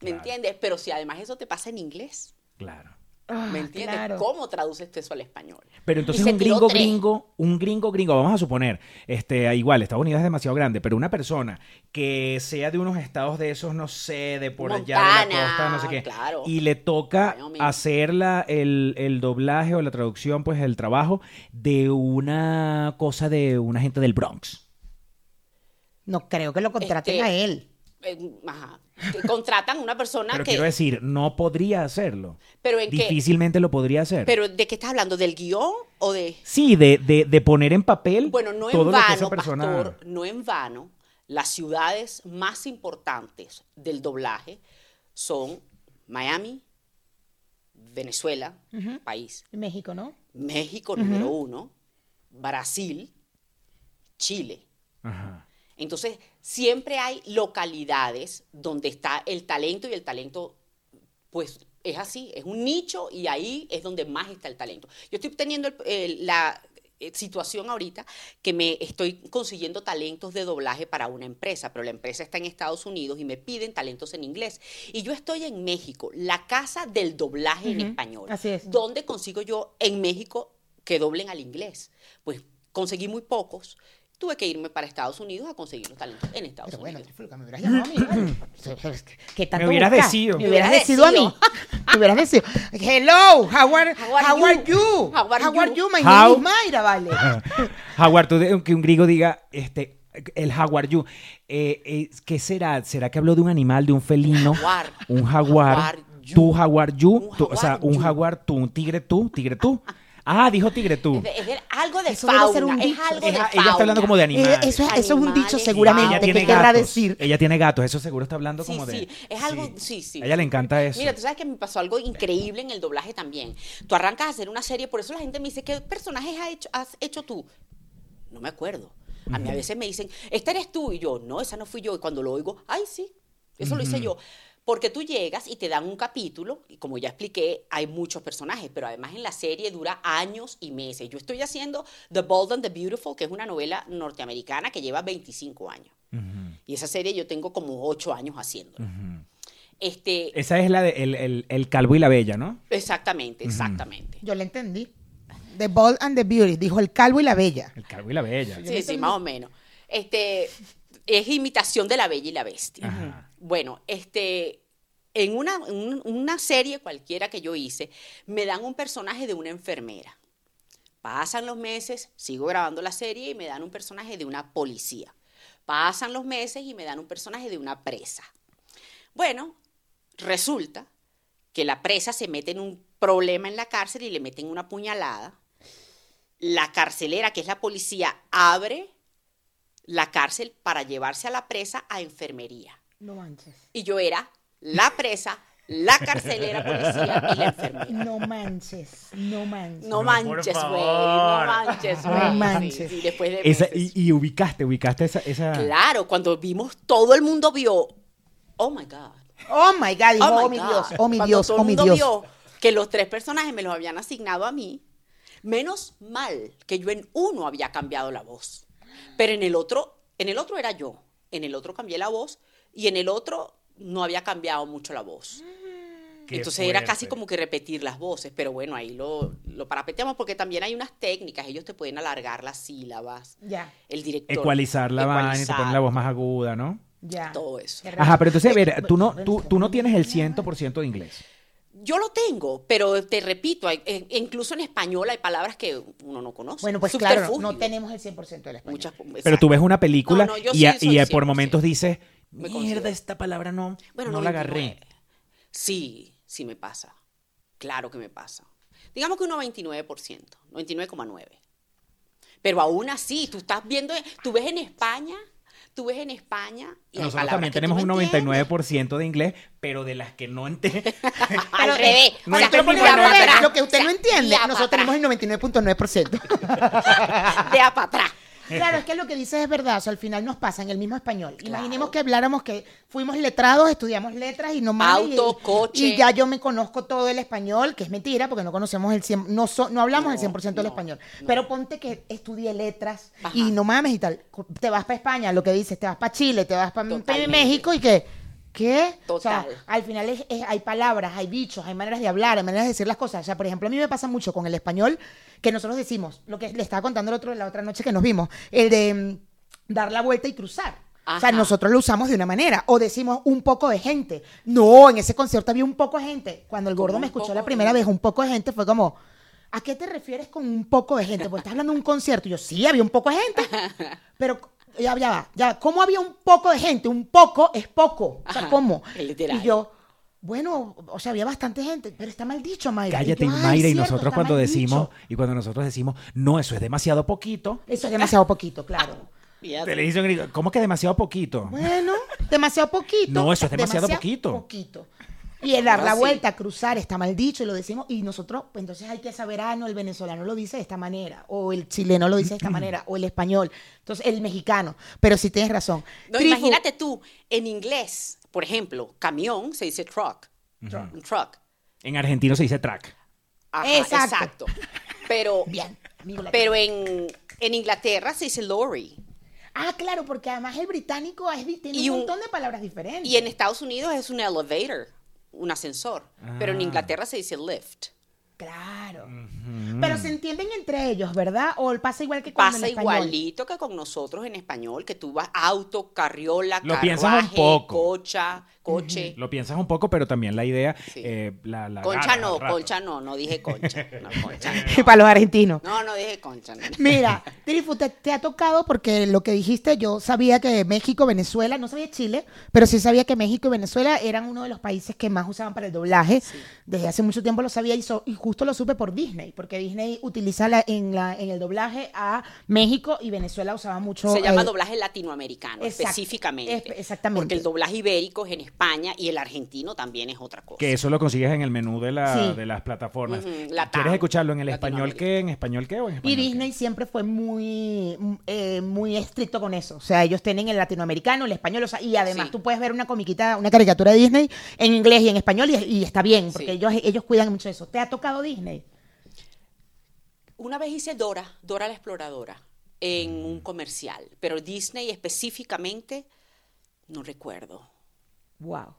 ¿Me claro, entiendes? Pero si además eso te pasa en inglés, Claro. Ah, ¿me entiendes? claro. ¿Cómo traduces tú eso al español? Pero entonces un gringo tres. gringo, un gringo gringo, vamos a suponer, este, igual, Estados Unidos es demasiado grande, pero una persona que sea de unos estados de esos, no sé, de por allá de la costa, no sé qué, claro. y le toca Wyoming. hacer la, el, el doblaje o la traducción, pues el trabajo de una cosa de una gente del Bronx. No creo que lo contraten Este, a él. Eh, Ajá. Contratan una persona Pero que... quiero decir, no podría hacerlo. Pero en qué- Difícilmente lo podría hacer. Pero ¿de qué estás hablando? ¿Del guion o de...? sí, de, de, de poner en papel Bueno, no todo en lo que esa vano, persona... pastor, no en vano, las ciudades más importantes del doblaje son Miami, Venezuela, país, En México, ¿no? México número uno, Brasil, Chile. Ajá. Entonces, siempre hay localidades donde está el talento y el talento, pues es así, es un nicho y ahí es donde más está el talento. Yo estoy teniendo el- el- la eh, situación ahorita que me estoy consiguiendo talentos de doblaje para una empresa, pero la empresa está en Estados Unidos y me piden talentos en inglés. Y yo estoy en México, la casa del doblaje en español. así es. ¿Dónde consigo yo en México que doblen al inglés? Pues conseguí muy pocos. Tuve que irme para Estados Unidos a conseguir los talentos en Estados Pero bueno, Unidos. Trifulca, me hubieras llamado a mí. ¿Qué tanto Me hubieras buscas? decido. Me hubieras Me decidido a mí. decido. Me hubieras decidido. Hello, how are, How are how are you? you? How are How are you? you? My How- name is Mayra, vale. Jaguar, tú de- que un griego diga, este, el jaguar you, eh, eh, ¿qué será? ¿Será que habló de un animal, de un felino? Jaguar. Un jaguar. Jaguar you. Tú, jaguar you. Tú, o sea, un jaguar tú, un tigre tú, tigre tú. Ah, dijo tigre tú. Es, es algo de Eso fauna. ser un es algo de Ella- fauna. ella está hablando como de Eh, animales. eso, es, eso es un dicho seguramente. ella ¿Qué tiene querrá decir? Ella tiene gatos, eso seguro está hablando Sí, como de. sí, es algo, sí, sí. A ella le encanta eso. Mira, tú sabes que me pasó algo increíble en el doblaje también. Tú arrancas a hacer una serie, por eso la gente me dice, ¿qué personajes has hecho, has hecho tú? No me acuerdo. A mí a veces me dicen, esta eres tú, y yo, no, esa no fui yo. Y cuando lo oigo, ay, sí, eso lo hice yo. Porque tú llegas y te dan un capítulo, y como ya expliqué, hay muchos personajes, pero además en la serie dura años y meses. Yo estoy haciendo The Bold and the Beautiful, que es una novela norteamericana que lleva 25 años. Y esa serie yo tengo como 8 años haciéndola. Este, Esa es la de el, el- el calvo y la bella, ¿no? exactamente, exactamente. Yo le entendí. The Bold and the Beauty, dijo el calvo y la bella. El calvo y la bella. Sí, sí, más o menos. Este, es imitación de la bella y la bestia. Ajá. Bueno, este, en una, un- una serie cualquiera que yo hice, me dan un personaje de una enfermera. Pasan los meses, sigo grabando la serie y me dan un personaje de una policía. Pasan los meses y me dan un personaje de una presa. Bueno, resulta que la presa se mete en un problema en la cárcel y le meten una puñalada. La carcelera, que es la policía, abre la cárcel para llevarse a la presa a enfermería. No manches. Y yo era la presa, la carcelera policía y la enfermera. No manches. No manches. No manches, güey. No manches, No güey. Sí, manches. sí, después de Esa- y, y ubicaste, ubicaste esa. esa... Claro, cuando vimos, todo el mundo vio, oh my God. Oh my God, dijo, Oh, oh, my mi God. Dios, oh mi Cuando Dios, todo oh el mi mundo Dios. vio que los tres personajes me los habían asignado a mí, menos mal que yo en uno había cambiado la voz. Pero en el otro, en el otro era yo. En el otro cambié la voz y en el otro no había cambiado mucho la voz. Qué Entonces era casi como que repetir las voces, pero bueno, ahí lo, lo parapeteamos porque también hay unas técnicas, ellos te pueden alargar las sílabas, Ya, el director. Ecualizar la vaina y te ponen la voz más aguda, ¿no? ya. Todo eso. Ajá, pero entonces, a ver, tú no, tú, tú no tienes el 100% de inglés. Yo lo tengo, pero te repito, hay- incluso en español hay palabras que uno no conoce. Bueno, pues claro, no, tenemos el 100% del español. Muchas, Pero tú ves una película No, no, yo y, a- por 100%. momentos dices, mierda, esta palabra no, Bueno, no la agarré. 99. Sí, sí me pasa. Claro que me pasa. Digamos que un 99%, 99,9. Pero aún así, tú estás viendo, tú ves en España, tú ves en España y Nosotros también tenemos un no entiendes. 99% de inglés, pero de las que no entiendo. Al revés. no O sea, revés, atrás. lo que usted O sea, no entiende, nosotros tenemos el 99.9%. De a para atrás. Claro, es que lo que dices es verdad, o sea, al final nos pasa en el mismo español. Imaginemos que habláramos que fuimos letrados, estudiamos letras y no más. Auto, y, coche. Y ya yo me conozco todo el español, que es mentira, porque no conocemos el 100, no, so- no hablamos el No, 100% del no, español. no. Pero ponte que estudié letras Ajá. y no mames y tal. Te vas para España, lo que dices, te vas para Chile, te vas para. México y que. ¿Qué? O sea, Total. al final es- es- hay palabras, hay bichos, hay maneras de hablar, hay maneras de decir las cosas. O sea, por ejemplo, a mí me pasa mucho con el español que nosotros decimos, lo que le estaba contando el otro, la otra noche que nos vimos, el de mm, dar la vuelta y cruzar. O sea, nosotros lo usamos de una manera. O decimos un poco de gente. No, en ese concierto había un poco de gente. Cuando el gordo ¿Cómo me escuchó la primera vez, un poco de gente, fue como, ¿a qué te refieres con un poco de gente? Porque estás hablando de un concierto. Y yo, sí, había un poco de gente. Pero ya, ya va, ya va. ¿Cómo había un poco de gente? Un poco es poco. O sea, Ajá, ¿cómo? literal. Y yo, bueno, o sea, había bastante gente, pero está mal dicho, Mayra. Cállate, yo, "Ay, Mayra, y cierto, nosotros cuando decimos, dicho". y cuando nosotros decimos, no, eso es demasiado poquito, Eso es demasiado poquito, claro. Fíjate. te le dicen, gringo, ¿cómo que demasiado poquito? Bueno, demasiado poquito. No, eso es demasiado poquito. poquito. Y el dar la sí. vuelta, cruzar, está mal dicho y lo decimos. Y nosotros, pues entonces hay que saber, ah, no, el venezolano lo dice de esta manera, o el chileno lo dice de esta manera, o el español. Entonces, el mexicano. Pero sí tienes razón. No, Trifu- imagínate tú, en inglés, por ejemplo, camión se dice truck. Un truck. En argentino se dice track. Ajá, Exacto. exacto. Pero, Bien, pero en, en Inglaterra se dice lorry. Ah, claro, porque además el británico es, tiene Y un un- montón de palabras diferentes. Y en Estados Unidos es un elevator, un ascensor. Pero en Ah. Inglaterra se dice lift. Claro. Pero se entienden entre ellos, ¿verdad? O pasa igual que con Pasa español. igualito que con nosotros en español, que tú vas auto, carriola, Lo carruaje, piensas un poco. cocha, coche. Lo piensas un poco, pero también la idea, Sí. eh, la, la Concha no, concha no, no dije concha. No, concha para los argentinos. no, no dije concha. no. Mira, Trifu, te, te ha tocado porque lo que dijiste, yo sabía que México, Venezuela, no sabía Chile, pero sí sabía que México y Venezuela eran uno de los países que más usaban para el doblaje. Desde hace mucho tiempo lo sabía y, so- y justo lo supe por Disney. Porque Disney utiliza la- en, la, en el doblaje a México y Venezuela usaba mucho. Se llama eh, doblaje latinoamericano, específicamente. es- exactamente. Porque el doblaje ibérico es en España y el argentino también es otra cosa. Que eso lo consigues en el menú de, la, Sí. de las plataformas. ¿Quieres escucharlo en el español qué? ¿En español qué o en español Y qué? Disney siempre fue muy, mm, eh, muy estricto con eso. O sea, ellos tienen el latinoamericano, el español, o sea, y además Sí. tú puedes ver una comiquita, una caricatura de Disney en inglés y en español y, y está bien, porque Sí. ellos, ellos cuidan mucho eso. ¿Te ha tocado Disney? Una vez hice Dora, Dora la exploradora, en un comercial, pero Disney específicamente no recuerdo. Wow.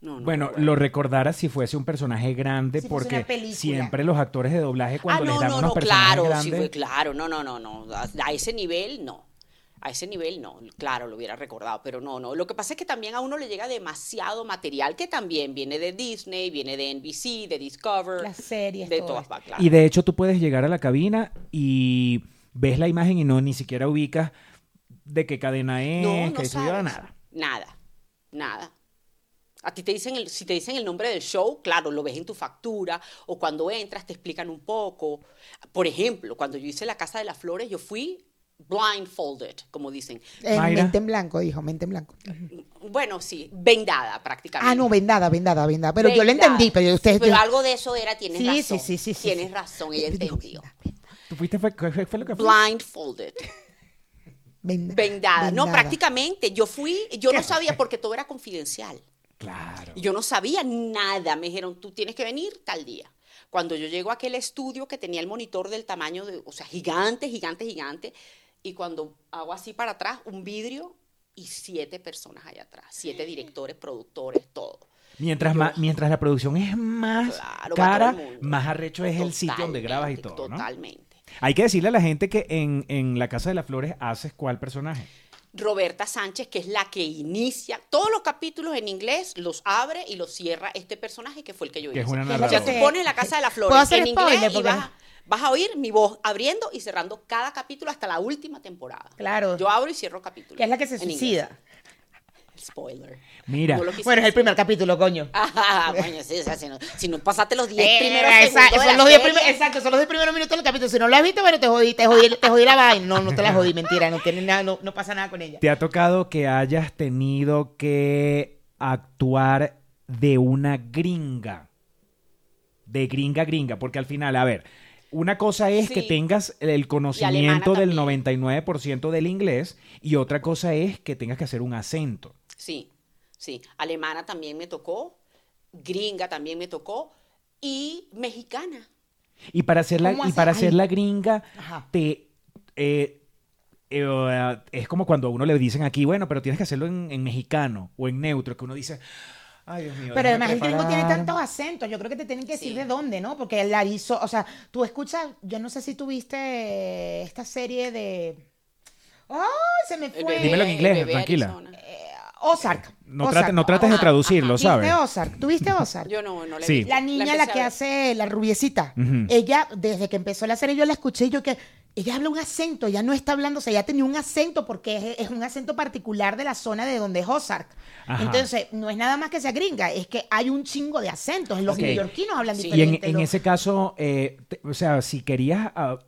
No, no Bueno, recuerdo. lo recordara si fuese un personaje grande, Si porque siempre los actores de doblaje cuando ah, no, les dan no, unos no, personajes claro, sí grandes, fue claro, no, no, no, no, a, a ese nivel no. A ese nivel no, claro, lo hubiera recordado, pero no, no. Lo que pasa es que también a uno le llega demasiado material que también viene de Disney, viene de NBC, de Discover, Las series, de todo todas, esto. pa- claro. Y de hecho tú puedes llegar a la cabina y ves la imagen y no ni siquiera ubicas de qué cadena es, no, que no sabes. nada. Nada, nada. A ti te dicen, el, si te dicen el nombre del show, claro, lo ves en tu factura, o cuando entras te explican un poco. Por ejemplo, cuando yo hice La Casa de las Flores, yo fui blindfolded, como dicen. Mente en blanco, dijo, mente en blanco. Bueno, sí, vendada prácticamente. Ah, no, vendada, vendada, vendada. Pero yo lo entendí, pero ustedes... Pero algo de eso era, tienes Sí, razón. sí, sí, sí, sí, Tienes sí. razón, ella entendió. ¿Tú fuiste, fue, qué fue lo que fue? Blindfolded. Venda- Vendada. No, prácticamente. Yo fui, yo no sabía porque todo era confidencial. Claro. Yo no sabía nada. Me dijeron, tú tienes que venir tal día. Cuando yo llego a aquel estudio que tenía el monitor del tamaño de, o sea, gigante, gigante, gigante, y cuando hago así para atrás, un vidrio y siete personas allá atrás, siete directores, productores, todo. Mientras, Yo- más, mientras la producción es más Claro, cara, más arrecho es el sitio donde grabas y todo, ¿no? Totalmente. Hay que decirle a la gente que en, en La Casa de las Flores haces cuál personaje. Roberta Sánchez, que es la que inicia todos los capítulos en inglés, los abre y los cierra este personaje que fue el que yo Que es hice. una O sea, tú pones la Casa de las ¿Puedo Flores hacer en inglés spoiler? y vas, a oír mi voz abriendo y cerrando cada capítulo hasta la última temporada. Claro. Yo abro y cierro capítulos. Que es la que se inglés. Spoiler. Mira, No Bueno, es el decir. primer capítulo, coño. Ah, bueno, sí, o sea, si, no, si no pasaste los 10 Eh, primeros esa- segundos de son los diez serie, primer- exacto, son los 10 primeros minutos del capítulo. Si no lo has visto, bueno, te jodí, te jodí, te jodí la vaina. No, no te la jodí, mentira, no tiene nada, no, no pasa nada con ella. ¿te ha tocado que hayas tenido que actuar de una gringa? De gringa gringa, porque al final, a ver, una cosa es que tengas el conocimiento del también. 99% del inglés y otra cosa es que tengas que hacer un acento. Sí, sí. Alemana también me tocó, gringa también me tocó y mexicana. Y para hacer la, ¿Cómo y para hacer la gringa, Ajá. te eh, eh, es como cuando a uno le dicen aquí, bueno, pero tienes que hacerlo en, en mexicano o en neutro, que uno dice, ay Dios mío. Pero además el gringo tiene preparar". tantos acentos, yo creo que te tienen que decir Sí. de dónde, ¿no? Porque el Arizo, o sea, tú escuchas, yo no sé si tuviste esta serie de... ¡Ay, se me fue! bebé- Dímelo en inglés, tranquila. Arizona. Ozark. No, Ozark. trate- no trates de traducirlo. ¿sabes? ¿Viste Ozark? ¿Tuviste Ozark? Yo no, no le Sí. vi. La niña, la, que hace la rubiecita, ella, desde que empezó la serie, yo la escuché y yo que ella habla un acento, ella no está hablando, o sea, ella tenía un acento porque es, es un acento particular de la zona de donde es Ozark. Ajá. Entonces, no es nada más que sea gringa, es que hay un chingo de acentos. Los Ok. neoyorquinos hablan Sí. Y en, diferente. en los- ese caso, eh, te- o sea, si querías, ah,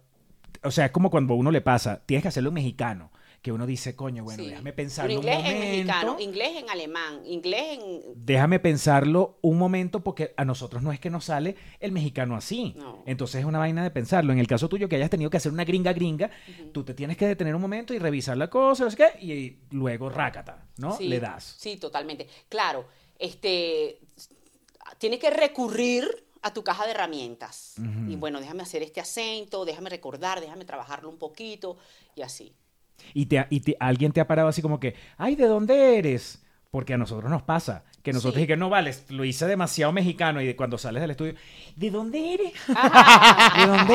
o sea, es como cuando a uno le pasa, tienes que hacerlo en mexicano, que uno dice, coño, bueno, Sí. déjame Pero pensarlo un inglés en mexicano, momento. inglés en alemán, inglés en... Déjame pensarlo un momento porque a nosotros no es que nos sale el mexicano así. No. Entonces es una vaina de pensarlo. En el caso tuyo que hayas tenido que hacer una gringa gringa, tú te tienes que detener un momento y revisar la cosa, no sé qué, y luego rácata, ¿no? Sí, Le das. Sí, totalmente. Claro, este, tienes que recurrir a tu caja de herramientas. Y bueno, déjame hacer este acento, déjame recordar, déjame trabajarlo un poquito y así. Y, te, y te- alguien te ha parado así como que, ay, ¿de dónde eres? Porque a nosotros nos pasa. Que nosotros Sí. y que no vale, lo hice demasiado mexicano y de cuando sales del estudio, ¿de dónde eres? Ajá. ¿De dónde?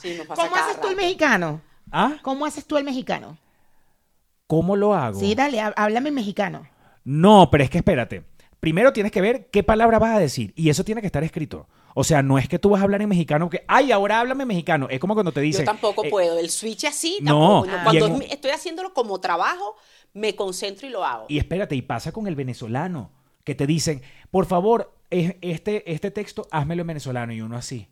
Sí, nos pasa ¿Cómo haces tú el mexicano? ¿Ah? ¿Cómo haces tú el mexicano? ¿Cómo lo hago? Sí, dale, há- háblame en mexicano. No, pero es que espérate. Primero tienes que ver qué palabra vas a decir y eso tiene que estar escrito. O sea, no es que tú vas a hablar en mexicano que, ay, ahora háblame en mexicano. Es como cuando te dicen. Yo tampoco eh, puedo. El switch así, no, tampoco. y Cuando en estoy haciéndolo como trabajo, me concentro y lo hago. Y espérate, y pasa con el venezolano, que te dicen, por favor, es- este, este texto, házmelo en venezolano y uno así.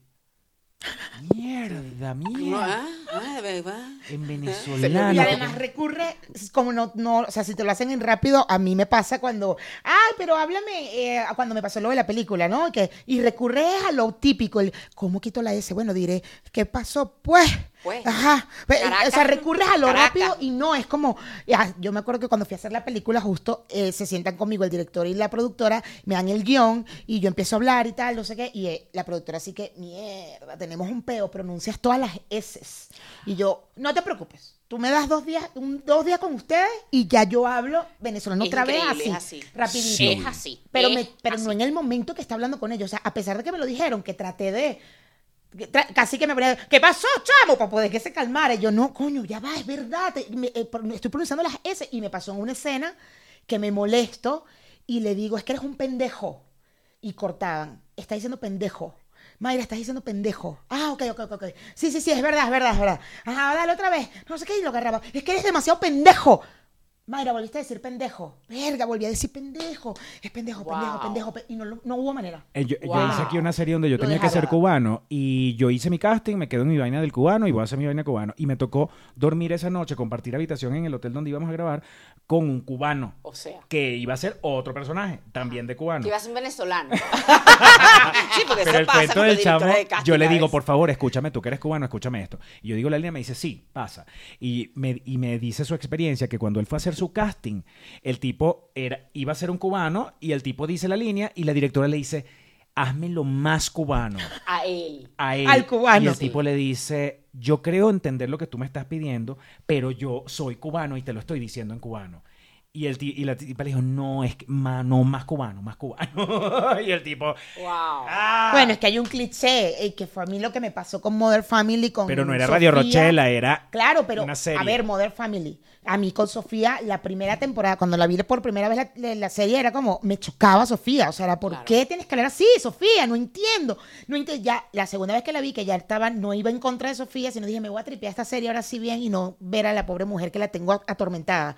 Mierda, mierda. Ah, ah. En Y venezolano. además recurre, como no, no, o sea, si te lo hacen en rápido, a mí me pasa cuando, ay, pero háblame, eh, cuando me pasó lo de la película, ¿no? Que, y recurre a lo típico, el, ¿cómo quito la S? Bueno, diré, ¿qué pasó? Pues, Pues. ajá, Caracas. o sea, recurres a lo Caracas. rápido y no, es como, ya, yo me acuerdo que cuando fui a hacer la película, justo eh, se sientan conmigo el director y la productora, me dan el guion y yo empiezo a hablar y tal, no sé qué, y eh, la productora así que, mierda, tenemos un peo, pronuncias todas las S. Y yo, no te preocupes, tú me das dos días, un- dos días con ustedes y ya yo hablo venezolano Es otra vez así, es así. rapidito. Sí. Es así. Pero, es me, pero así. no en el momento que está hablando con ellos. O sea, a pesar de que me lo dijeron, que traté de. Casi que me ponía, ¿qué pasó, chamo? Para poder que se calmara. Y yo, no, coño, ya va, es verdad. me- eh, por- estoy pronunciando las S. Y me pasó en una escena que me molesto y le digo, es que eres un pendejo. Y cortaban, está diciendo pendejo. Mayra, estás diciendo pendejo. Ah, ok, ok, ok. Sí, sí, sí, es verdad, es verdad, es verdad. Ajá, dale otra vez. No sé qué, y lo agarraba. Es que eres demasiado pendejo. Mayra, volviste a decir pendejo. Verga, volví a decir pendejo. Es pendejo, pendejo, Wow. pendejo. pe- y no, lo- no hubo manera. Eh, Yo, hice aquí una serie donde yo Lo tenía que ser cubano y yo hice mi casting, me quedo en mi vaina del cubano y voy a hacer mi vaina cubano. Y me tocó dormir esa noche, compartir habitación en el hotel donde íbamos a grabar con un cubano O sea, que iba a ser otro personaje, también de cubano. que iba a ser un venezolano. sí, porque Pero eso el pasa cuento del chamo, de yo le digo, por favor, escúchame, tú que eres cubano, escúchame esto. Y yo digo la línea, me dice, sí, pasa. Y me, y me dice su experiencia que cuando él fue a hacer su casting, el tipo era, iba a ser un cubano y el tipo dice la línea y la directora le dice, hazme lo más cubano A él. a él. Al cubano. Y el Sí. tipo le dice, yo creo entender lo que tú me estás pidiendo, pero yo soy cubano y te lo estoy diciendo en cubano. Y, el y la tipa le dijo, no, es que, ma- no, más cubano, más cubano. y el tipo, Wow. "Ah". Bueno, es que hay un cliché eh, que fue a mí lo que me pasó con Mother Family. Con Pero no era Radio. Rochela, era Claro, pero una serie. a ver, Mother Family. A mí con Sofía, la primera temporada, cuando la vi por primera vez la, la- la serie, era como, me chocaba Sofía. O sea, era, ¿por Claro. qué tienes que hablar así, Sofía? No entiendo. No entiendo. Ya, la segunda vez que la vi, que ya estaba, no iba en contra de Sofía, sino dije, me voy a tripear esta serie ahora sí bien y no ver a la pobre mujer que la tengo atormentada.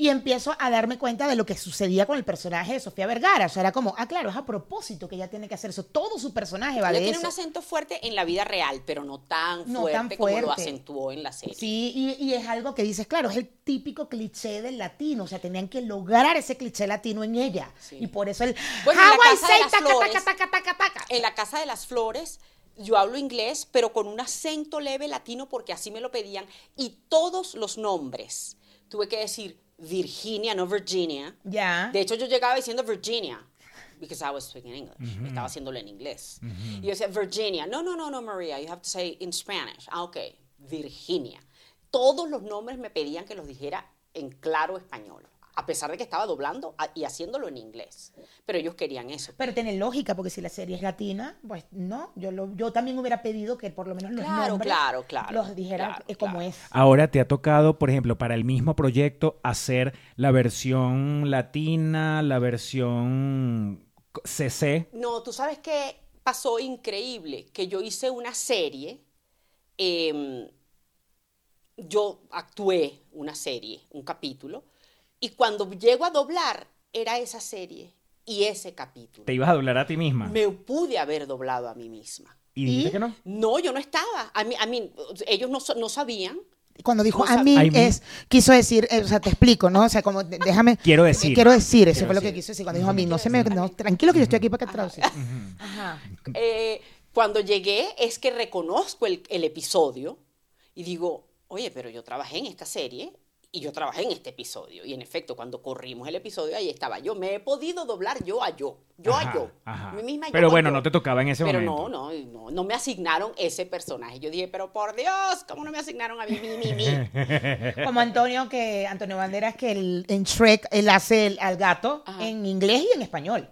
Y empiezo a darme cuenta de lo que sucedía con el personaje de Sofía Vergara. O sea, era como, ah, claro, es a propósito que ella tiene que hacer eso. Todo su personaje va Ella de tiene eso. un acento fuerte en la vida real, pero no tan No fuerte, tan como lo acentuó en la serie. Sí, y, y es algo que dices, claro, es el típico cliché del latino, o sea, tenían que lograr ese cliché latino en ella. Sí. Y por eso el. En la Casa de las Flores yo hablo inglés, pero con un acento leve latino porque así me lo pedían. Y todos los nombres tuve que decir Virginia, no Virginia. Ya. De hecho, yo llegaba diciendo Virginia. Because I was speaking English. Estaba haciéndolo en inglés. Y yo decía, Virginia. No, no, no, no, Maria. You have to say in Spanish. Ah, ok. Virginia. Todos los nombres me pedían que los dijera en claro español. A pesar de que estaba doblando a- y haciéndolo en inglés. Pero ellos querían eso. Pero tiene lógica, porque si la serie es latina, pues no. Yo, lo, yo también hubiera pedido que por lo menos los Claro, nombres claro, claro, los dijera claro, eh, como claro. es. Ahora te ha tocado, por ejemplo, para el mismo proyecto, hacer la versión latina, la versión CC. No, tú sabes que pasó increíble, que yo hice una serie, em, yo actué una serie, un capítulo, y cuando llego a doblar era esa serie y ese capítulo. Te ibas a doblar a ti misma. Me pude haber doblado a mí misma. Y dijiste que no. No, yo no estaba. A mí, a mí ellos no, no sabían. Cuando dijo No a mí, es, quiso decir, eh, o sea, te explico, ¿no? O sea, como, déjame. Quiero decir. Quiero decir, eso Quiero fue lo que decir. quiso decir. Cuando dijo a mí, no se me. No, tranquilo que yo estoy aquí para que traducir. Ajá. Eh, cuando llegué es que reconozco el, el episodio y digo, oye, pero yo trabajé en esta serie y yo trabajé en este episodio. Y en efecto, cuando corrimos el episodio, ahí estaba yo. Me he podido doblar yo a yo. Yo Ajá, a yo. ajá. Mí misma Pero bueno, yo. no te tocaba en ese pero momento. no, no, no, no me asignaron ese personaje. Yo dije, pero por Dios, ¿cómo no me asignaron a mí, mi, mi, mi? Como Antonio, que Antonio Banderas, que el- en Shrek él hace el- al gato Ajá. en inglés y en español.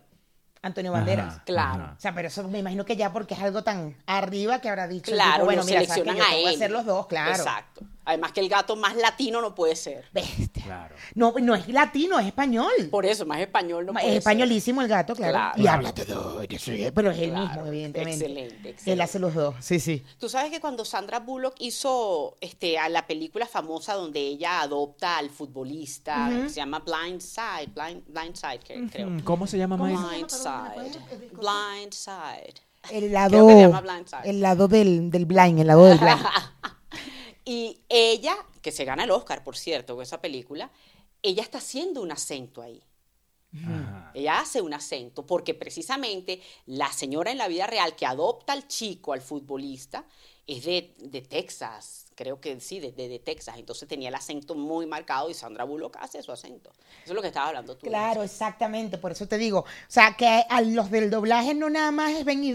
Antonio Banderas. Ajá, Claro. ajá. O sea, pero eso me imagino que ya porque es algo tan arriba que habrá dicho. Claro, tipo, bueno, mira, sabes que seleccionan yo a te voy a él. hacer los dos, claro. Exacto. Además que el gato más latino no puede ser. Bestia. Claro. No, no es latino, es español. Por eso, más español no puede es ser. españolísimo el gato, claro. Claro. Y habla todo. Pero es él Claro, mismo, evidentemente. excelente, Él hace los dos. Sí, sí. Tú sabes que cuando Sandra Bullock hizo este, a la película famosa donde ella adopta al futbolista, que se llama Blind Side, Blind, Blind Side, que- creo. ¿Cómo se llama? Blind Side. Blind Side. El lado, el lado del, del blind, el lado del blind. Y ella, que se gana el Oscar, por cierto, con esa película, ella está haciendo un acento ahí. Ajá. Ella hace un acento porque precisamente la señora en la vida real que adopta al chico, al futbolista, es de, de Texas, creo que sí, de, de- de Texas. Entonces tenía el acento muy marcado y Sandra Bullock hace su acento. Eso es lo que estaba hablando tú. Claro, exactamente, por eso te digo. O sea, que a los del doblaje no nada más es ven y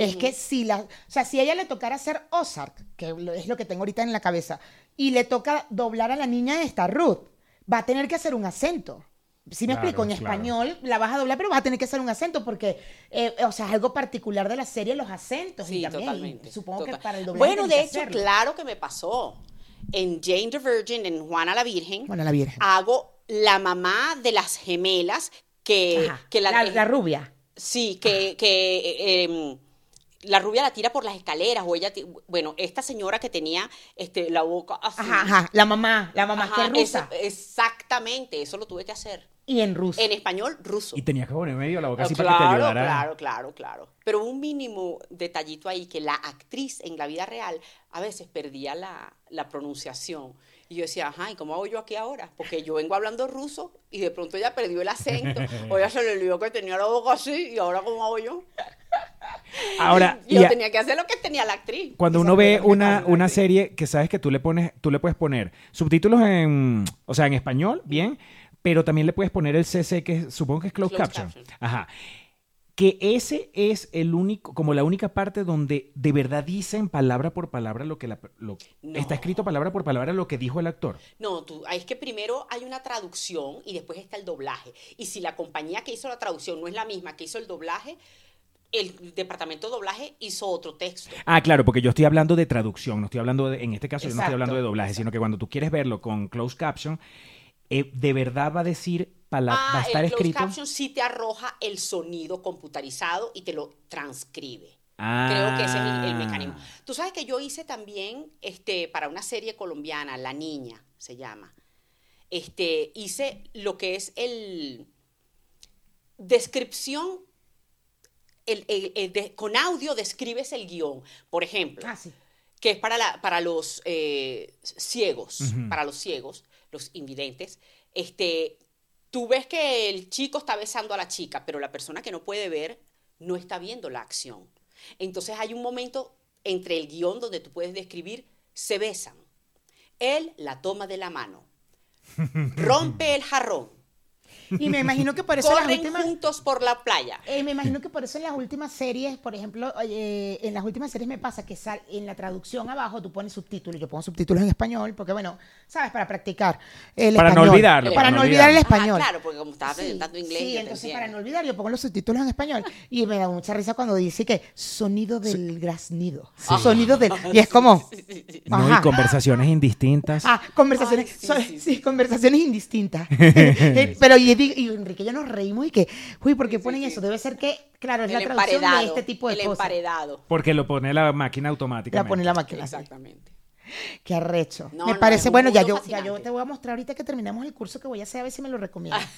Es que si la, o sea, si a ella le tocara hacer Ozark, que es lo que tengo ahorita en la cabeza, y le toca doblar a la niña esta, Ruth, va a tener que hacer un acento. Si me Claro, explico, en claro. español la vas a doblar, pero vas a tener que hacer un acento porque, eh, o sea, es algo particular de la serie, los acentos. y Sí, también, totalmente. Supongo total. que para el doblaje. Bueno, de hecho, hacerlo. claro que me pasó. En Jane the Virgin, en Juana la Virgen, Bueno, la Virgen. hago la mamá de las gemelas que, Ajá, que la, la rubia. Sí, que, que eh, em, la rubia la tira por las escaleras, o ella, bueno, esta señora que tenía este, la boca así. Ajá, ajá, la mamá, la mamá Ajá, que es rusa. esa- exactamente, eso lo tuve que hacer. y en ruso. En español, ruso. Y tenías que poner medio la boca así para que te claro, ayudara. claro, claro, claro. Pero un mínimo detallito ahí, que la actriz en la vida real a veces perdía la, la pronunciación. Y yo decía, ajá, ¿y cómo hago yo aquí ahora? Porque yo vengo hablando ruso y de pronto ella perdió el acento, o ella se le olvidó que tenía la boca así, y ahora ¿cómo hago yo? Ahora, yo tenía que hacer lo que tenía la actriz. cuando uno ve una, una serie que sabes que tú le pones, tú le puedes poner subtítulos en, o sea, en español, bien, pero también le puedes poner el CC que supongo que es closed, Closed caption. caption. Ajá. Que ese es el único, como la única parte donde de verdad dicen palabra por palabra lo que la, lo- No. está escrito palabra por palabra lo que dijo el actor. No, tú, es que primero hay una traducción y después está el doblaje. Y si la compañía que hizo la traducción no es la misma que hizo el doblaje, el departamento de doblaje hizo otro texto. Ah, claro, porque yo estoy hablando de traducción, no estoy hablando de, en este caso yo no estoy hablando de doblaje, sino que cuando tú quieres verlo con closed caption, eh, de verdad va a decir, pala- va a Ah, estar el closed escrito. caption sí te arroja el sonido computarizado y te lo transcribe. Ah. Creo que ese es el, el mecanismo. Tú sabes que yo hice también este, para una serie colombiana, La Niña se llama. Este, hice lo que es el descripción, el- el- el de- con audio describes el guion. Por ejemplo, Ah, sí. que es para, la- para los eh, ciegos, para los ciegos, los invidentes, este, tú ves que el chico está besando a la chica, pero la persona que no puede ver no está viendo la acción. Entonces hay un momento entre el guion donde tú puedes describir, se besan. Él la toma de la mano, rompe el jarrón, Y me imagino que por eso las corren últimas... juntos por la playa. Eh, me imagino que por eso en las últimas series, por ejemplo, eh, en las últimas series me pasa que sal- en la traducción abajo tú pones subtítulos, yo pongo subtítulos en español, porque bueno, sabes, para practicar el Para no español. olvidarlo, Para, para no no olvidar el español. Ah, claro, porque como estaba Sí, presentando inglés. Sí, yo te entonces para no olvidar, yo pongo los subtítulos en español y me da mucha risa cuando dice que sonido del graznido, sonido del... Y es como... No, y conversaciones indistintas. Ah, conversaciones, Ay, sí, son- sí, sí, conversaciones indistintas. Eh, Pero y, y Enrique y yo nos reímos y que, uy, ¿por qué ponen eso? Debe ser que, claro, es la traducción de este tipo de el cosas. emparedado. Porque lo pone la máquina automáticamente. La pone la máquina. Exactamente. Qué arrecho. No, me no, parece, bueno, ya yo, ya yo te voy a mostrar ahorita que terminamos el curso que voy a hacer a ver si me lo recomiendo.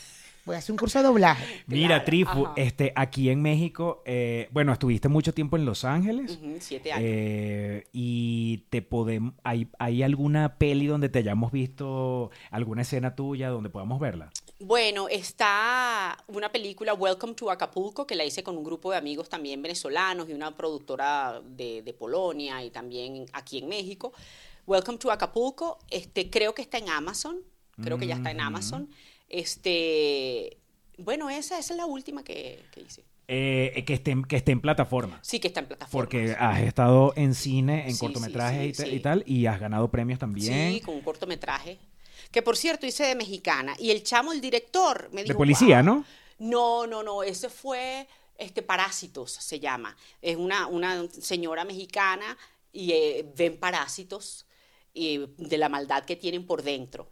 Voy a hacer un curso de doblaje. Mira, Claro, Trifu, ajá. este, aquí en México, eh, bueno, estuviste mucho tiempo en Los Ángeles. Siete años. eh, y te podemos, hay, ¿hay alguna peli donde te hayamos visto alguna escena tuya donde podamos verla? Bueno, está una película, Welcome to Acapulco, que la hice con un grupo de amigos también venezolanos y una productora de, de Polonia y también aquí en México. Welcome to Acapulco, este, creo que está en Amazon, creo que ya está en Amazon. Este, bueno, esa, esa es la última que, que hice. Eh, que, esté, en- que esté en plataforma. Sí que está en plataforma. Porque has estado en cine, en Sí, cortometrajes sí, y, tal, y has ganado premios también. Sí, con un cortometraje. Que por cierto hice de mexicana. Y el chamo, el director, me dijo. de policía, "Wow". ¿no? No, no, no. Ese fue este Parásitos, se llama. Es una, una señora mexicana y eh, ven parásitos y de la maldad que tienen por dentro.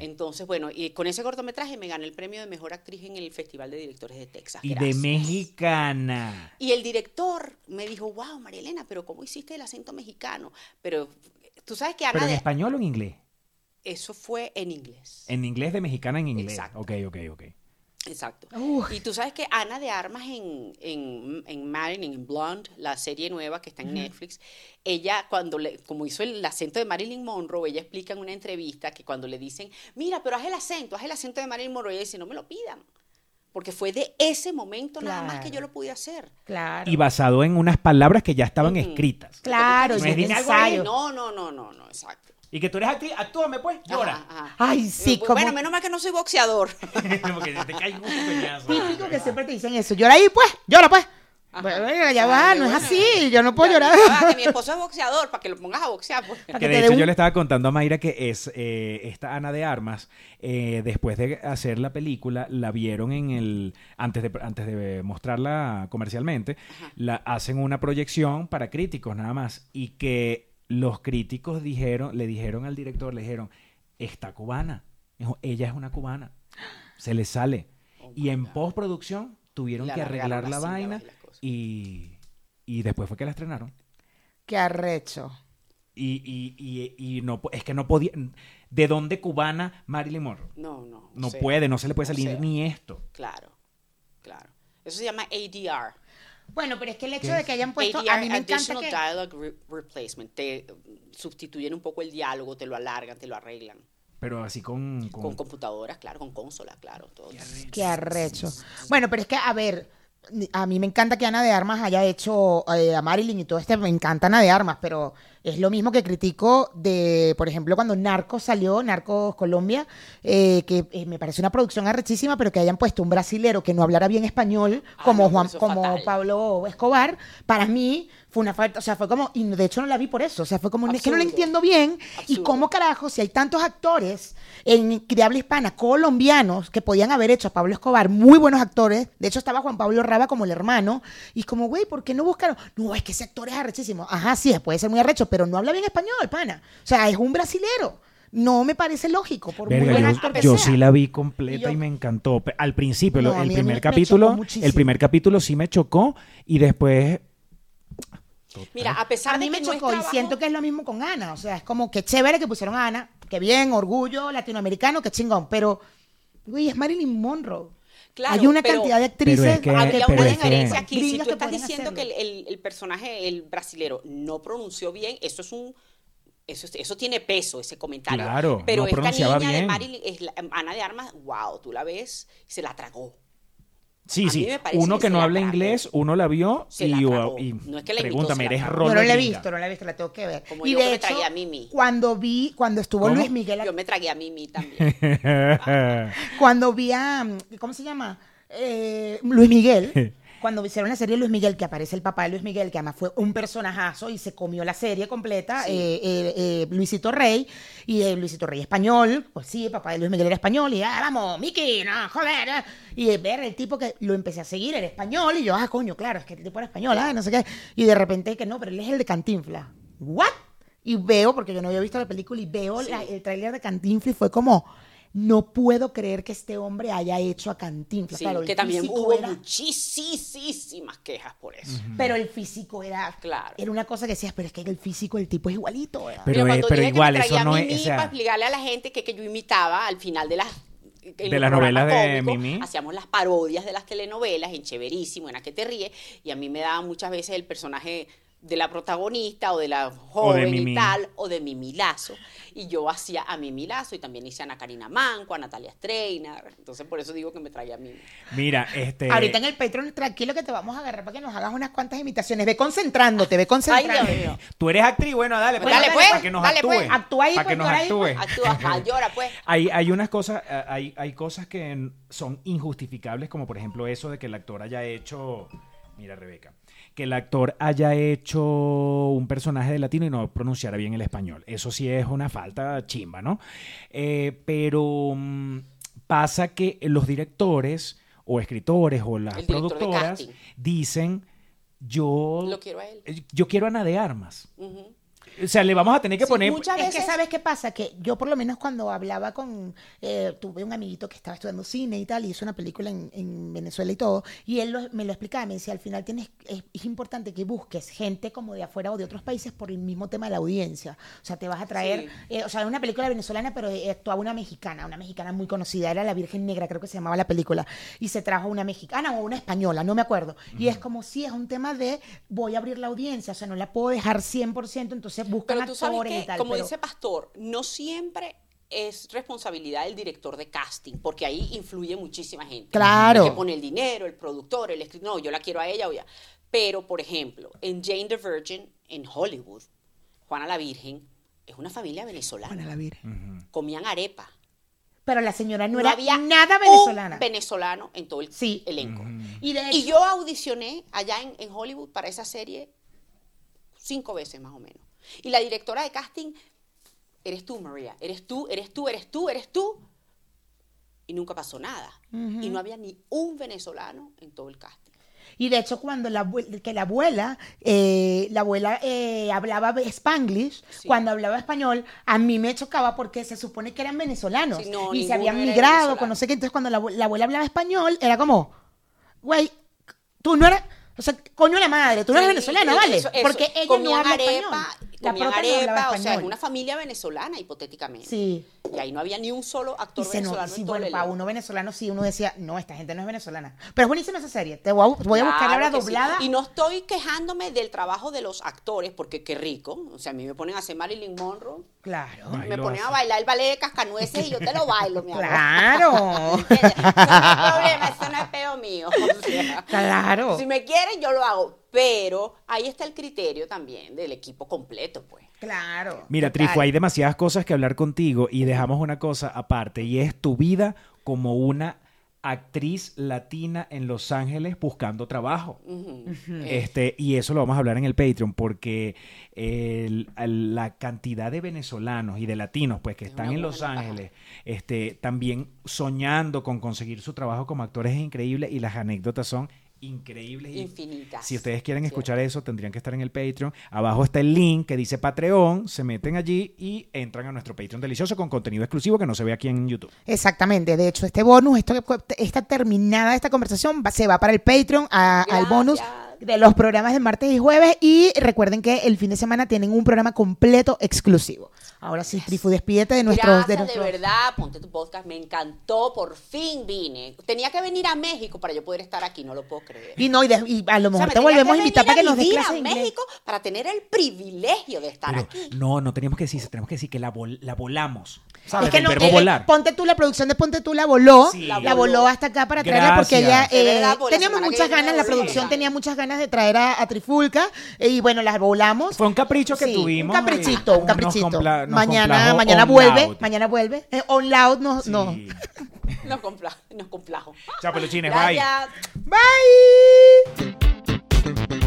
Entonces, bueno, y con ese cortometraje me gané el premio de mejor actriz en el Festival de Directores de Texas. Y de mexicana. Y el director me dijo, wow, María Elena, pero ¿cómo hiciste el acento mexicano? Pero tú sabes que Ana ¿Pero en de- español o en inglés? eso fue en inglés. En inglés de mexicana en inglés. Exacto. Ok, ok, ok. Exacto. Y tú sabes que Ana de Armas en, en, en Marilyn, en Blonde, la serie nueva que está en Netflix, ella cuando le, como hizo el acento de Marilyn Monroe, ella explica en una entrevista que cuando le dicen, mira, pero haz el acento, haz el acento de Marilyn Monroe, ella dice, no me lo pidan. Porque fue de ese momento nada más que yo lo pude hacer. Claro. Y basado en unas palabras que ya estaban escritas. Claro, No es ensayo. No, no, no, no, no, exacto. Y que tú eres actriz, actúame pues, llora. Ajá, ajá. Ay, sí, Eh, como Bueno, menos mal que no soy boxeador. Porque te cae un peñazo. típico que siempre te dicen eso. Llora ahí, pues, llora, pues. Ajá. Bueno, ya va, no es así, yo no puedo Ya, llorar. que mi esposo es boxeador, para que lo pongas a boxear. Pues. Que de hecho yo le estaba contando a Mayra que es eh, esta Ana de Armas, eh, después de hacer la película, la vieron en el, antes de, antes de mostrarla comercialmente, la hacen una proyección para críticos nada más, y que los críticos dijeron, le dijeron al director, le dijeron, está cubana, Dijo, ella es una cubana, se le sale. Oh y en God. postproducción tuvieron que arreglar la vaina y y, después fue que la estrenaron. Qué arrecho. Y, y, y, y no, es que no podía. ¿De dónde cubana Marilyn Monroe? No, no. No puede, no se le puede salir ni esto. Claro, claro. Eso se llama ADR. Bueno, pero es que el hecho ¿Qué de que hayan puesto, ADR, a mí me encanta Additional que... Dialogue Re- Replacement. Te sustituyen un poco el diálogo, te lo alargan, te lo arreglan. Pero así con. con- Con computadoras, claro, con consolas, claro. Todo. Qué arrecho. Bueno, pero es que, a ver, a mí me encanta que Ana de Armas haya hecho eh, a Marilyn y todo este, me encanta Ana de Armas, pero es lo mismo que critico de, por ejemplo, cuando Narcos salió, Narcos Colombia, eh, que eh, me parece una producción arrechísima, pero que hayan puesto un brasilero que no hablara bien español, Ah, como no, Juan, como fatal. Pablo Escobar, para mí fue una falta, o sea, fue como, y de hecho no la vi por eso, o sea, fue como, es que no Absurdo. entiendo bien, y cómo carajo, si hay tantos actores en Criable Hispana colombianos que podían haber hecho a Pablo Escobar, muy buenos actores, de hecho estaba Juan Pablo Raba como el hermano, y es como, güey, ¿por qué no buscaron? No, es que ese actor es arrechísimo. Ajá, sí, puede ser muy arrecho, pero no habla bien español, pana. O sea, es un brasilero. No me parece lógico, por muy Verga, buen yo, actor que yo sea. sí la vi completa Y me encantó. Al principio, No, el primer me capítulo, el primer capítulo sí me chocó y después. Mira, a pesar A mí de me que no es chocó y siento que es lo mismo con Ana. O sea, es como que chévere que pusieron a Ana, que bien, orgullo latinoamericano, que chingón. Pero, güey, es Marilyn Monroe. Claro, Hay una pero- cantidad de actrices Pero es que- Había pero una es que- diferencia aquí. Si tú estás diciendo que el, hacerlo. el- el personaje, el brasilero, no pronunció bien, eso es un. Eso, es- eso tiene peso, ese comentario. Claro, Pero no esta niña de. Marilyn, es la- Ana de Armas, wow, tú la ves se la tragó. Sí, A sí. Uno que no la habla inglés, uno la vio Se y, la y No es que la pregúntame, eres rolo Yo no la he visto, no la he visto, la tengo que ver. Como y yo de me hecho, tragué a Mimi. cuando vi, cuando estuvo ¿Cómo? Luis Miguel, Yo me tragué a Mimi también. cuando vi a, ¿cómo se llama? Eh, Luis Miguel. Cuando hicieron la serie Luis Miguel, que aparece el papá de Luis Miguel, que además fue un personajazo y se comió la serie completa, Sí. eh, eh, eh, Luisito Rey, y Luisito Rey español, pues sí, el papá de Luis Miguel era español, y ah, vamos, Miki, no, joder, ah". y ver el tipo que lo empecé a seguir, era español, y yo, ah, coño, claro, es que el tipo era español, ah, no sé qué, y de repente que no, pero él es el de Cantinflas, ¿what? Y veo, porque yo no había visto la película, y veo la- el tráiler de Cantinflas y fue como, no puedo creer que este hombre haya hecho a Cantinflas. Sí, Claro, el que también hubo era- muchísimas quejas por eso. Pero el físico era, Claro. era una cosa que decías, pero es que el físico del tipo es igualito. ¿verdad? Pero pero dije igual, que me eso traía no a es- Mimi o sea- para explicarle a la gente que, que yo imitaba al final de las De las novelas de Mimi. Hacíamos las parodias de las telenovelas en Chéverísimo, en A que te ríes, y a mí me daba muchas veces el personaje de la protagonista o de la joven y tal, o de Mimi Lazo. Y yo hacía a Mimi Lazo y también hice a Ana Karina Manco, a Natalia Streiner. Entonces por eso digo que me traía a Mimi. Mira, este. Ahorita en el Patreon, tranquilo que te vamos a agarrar para que nos hagas unas cuantas imitaciones. Ve concentrándote, ve Ay, concentrándote. Dios mío. Tú eres actriz, bueno, dale, pues, Dale, pues, para que nos dale, actúe. pues. Actúa ahí, para que pues, nos actúe. pues. Actúa, llora pues. Hay, hay unas cosas, eh, hay, hay cosas que son injustificables, como por ejemplo eso de que el actor haya hecho. Mira, Rebeca. Que el actor haya hecho un personaje de latino y no pronunciara bien el español. Eso sí es una falta chimba, ¿no? Eh, pero mm, pasa que los directores o escritores o las productoras dicen: Yo, Lo quiero a él. yo quiero a Ana de Armas. O sea, le vamos a tener que Sí, poner. muchas Es que veces- sabes qué pasa, que yo por lo menos cuando hablaba con, eh, tuve un amiguito que estaba estudiando cine y tal, y hizo una película en, en Venezuela y todo, y él lo- me lo explicaba, me decía, al final tienes, es, es importante que busques gente como de afuera o de otros países por el mismo tema de la audiencia. O sea, te vas a traer, Sí. eh, o sea, una película venezolana, pero eh, actuaba una mexicana, una mexicana muy conocida, era La Virgen Negra, creo que se llamaba la película, y se trajo una mexicana o una española, no me acuerdo. Y es como si es un tema de, voy a abrir la audiencia, o sea, no la puedo dejar 100%, entonces buscan Pero tú sabes actores que, y tal. como pero- dice Pastor, no siempre es responsabilidad del director de casting, porque ahí influye muchísima gente. Claro. El que pone el dinero, el productor, el escritor. No, yo la quiero a ella o ya. Pero, por ejemplo, en Jane the Virgin, en Hollywood, Juana la Virgen es una familia venezolana. Juana la Virgen. Comían arepa. Pero la señora no, No, era había nada un venezolana. venezolano en todo el Sí. elenco. Y de Y hecho, yo audicioné allá en, en Hollywood para esa serie cinco veces más o menos. Y la directora de casting, eres tú, María, eres tú, eres tú, eres tú, eres tú. Y nunca pasó nada. Y no había ni un venezolano en todo el casting. y de hecho cuando la, que la abuela, eh, la abuela eh, hablaba spanglish, Sí. cuando hablaba español, a mí me chocaba porque se supone que eran venezolanos. Sí, no, y se habían migrado, con no sé qué. Entonces cuando la, abue- la abuela hablaba español, era como, güey, tú no eras... O sea, coño la madre, tú no eres Sí, venezolana, ¿vale? eso- Porque ella no habla arepa, español. La comían no arepa, o sea, es una familia venezolana, hipotéticamente. Sí. Y ahí no había ni un solo Y actor se no- venezolano sí, en todo bueno, el para uno venezolano sí, uno decía, no, esta gente no es venezolana. Pero es buenísima esa serie. Te voy a, voy a buscar sí. doblada. Y no estoy quejándome del trabajo de los actores, porque qué rico. O sea, a mí me ponen a hacer Marilyn Monroe, Claro. Ay, me ponen a bailar el ballet de cascanueces y yo te lo bailo, mi amor. Claro. Eso no es problema, eso no es peo mío. O sea, Claro. Si me quieren, yo lo hago. Pero ahí está el criterio también del equipo completo, pues. Claro. Mira, total. Trifo, hay demasiadas cosas que hablar contigo y dejamos una cosa aparte y es tu vida como una actriz latina en Los Ángeles buscando trabajo. Este, y eso lo vamos a hablar en el Patreon porque el- el- la cantidad de venezolanos y de latinos pues que Es están en Los. Ángeles este, también soñando con conseguir su trabajo como actores es increíble y las anécdotas son increíbles. y- Infinitas. Si ustedes quieren Cierto. escuchar eso, tendrían que estar en el Patreon. Abajo está el link que dice Patreon. Se meten allí y entran a nuestro Patreon delicioso con contenido exclusivo que no se ve aquí en YouTube. Exactamente. De hecho, este bonus, esto, esta terminada esta conversación, va- se va para el Patreon, a- al bonus. De los programas de martes y jueves. Y recuerden que el fin de semana tienen un programa completo exclusivo. Ahora sí, Trifu, despídete de nuestros... Gracias, de de, nuestros- verdad, ponte tu podcast, me encantó, por fin vine. Tenía que venir a México para yo poder estar aquí, no lo puedo creer. Y no, y, de- y a lo O sea, mejor me te volvemos a invitar para que nos des clases a de inglés. México para tener el privilegio de estar Pero aquí. no, no teníamos que decir, tenemos que decir que la, vol- la volamos. ¿Sabes? Es que el no, verbo eh, volar. Ponte tú, la producción de Ponte tú la voló, Sí. la La voló voló. hasta acá para traerla porque ella Gracias. De eh, verdad, porque la teníamos semana que muchas viene ganas, la producción tenía muchas ganas de traer a, a Trifulca eh, y bueno, las volamos. Fue un capricho que Sí, tuvimos. Un caprichito, un caprichito. mañana mañana vuelve, loud. mañana vuelve. Eh, on loud no, Sí. no. Nos, compla- nos complajo. Chao, peluchines, bye. Gracias. Bye.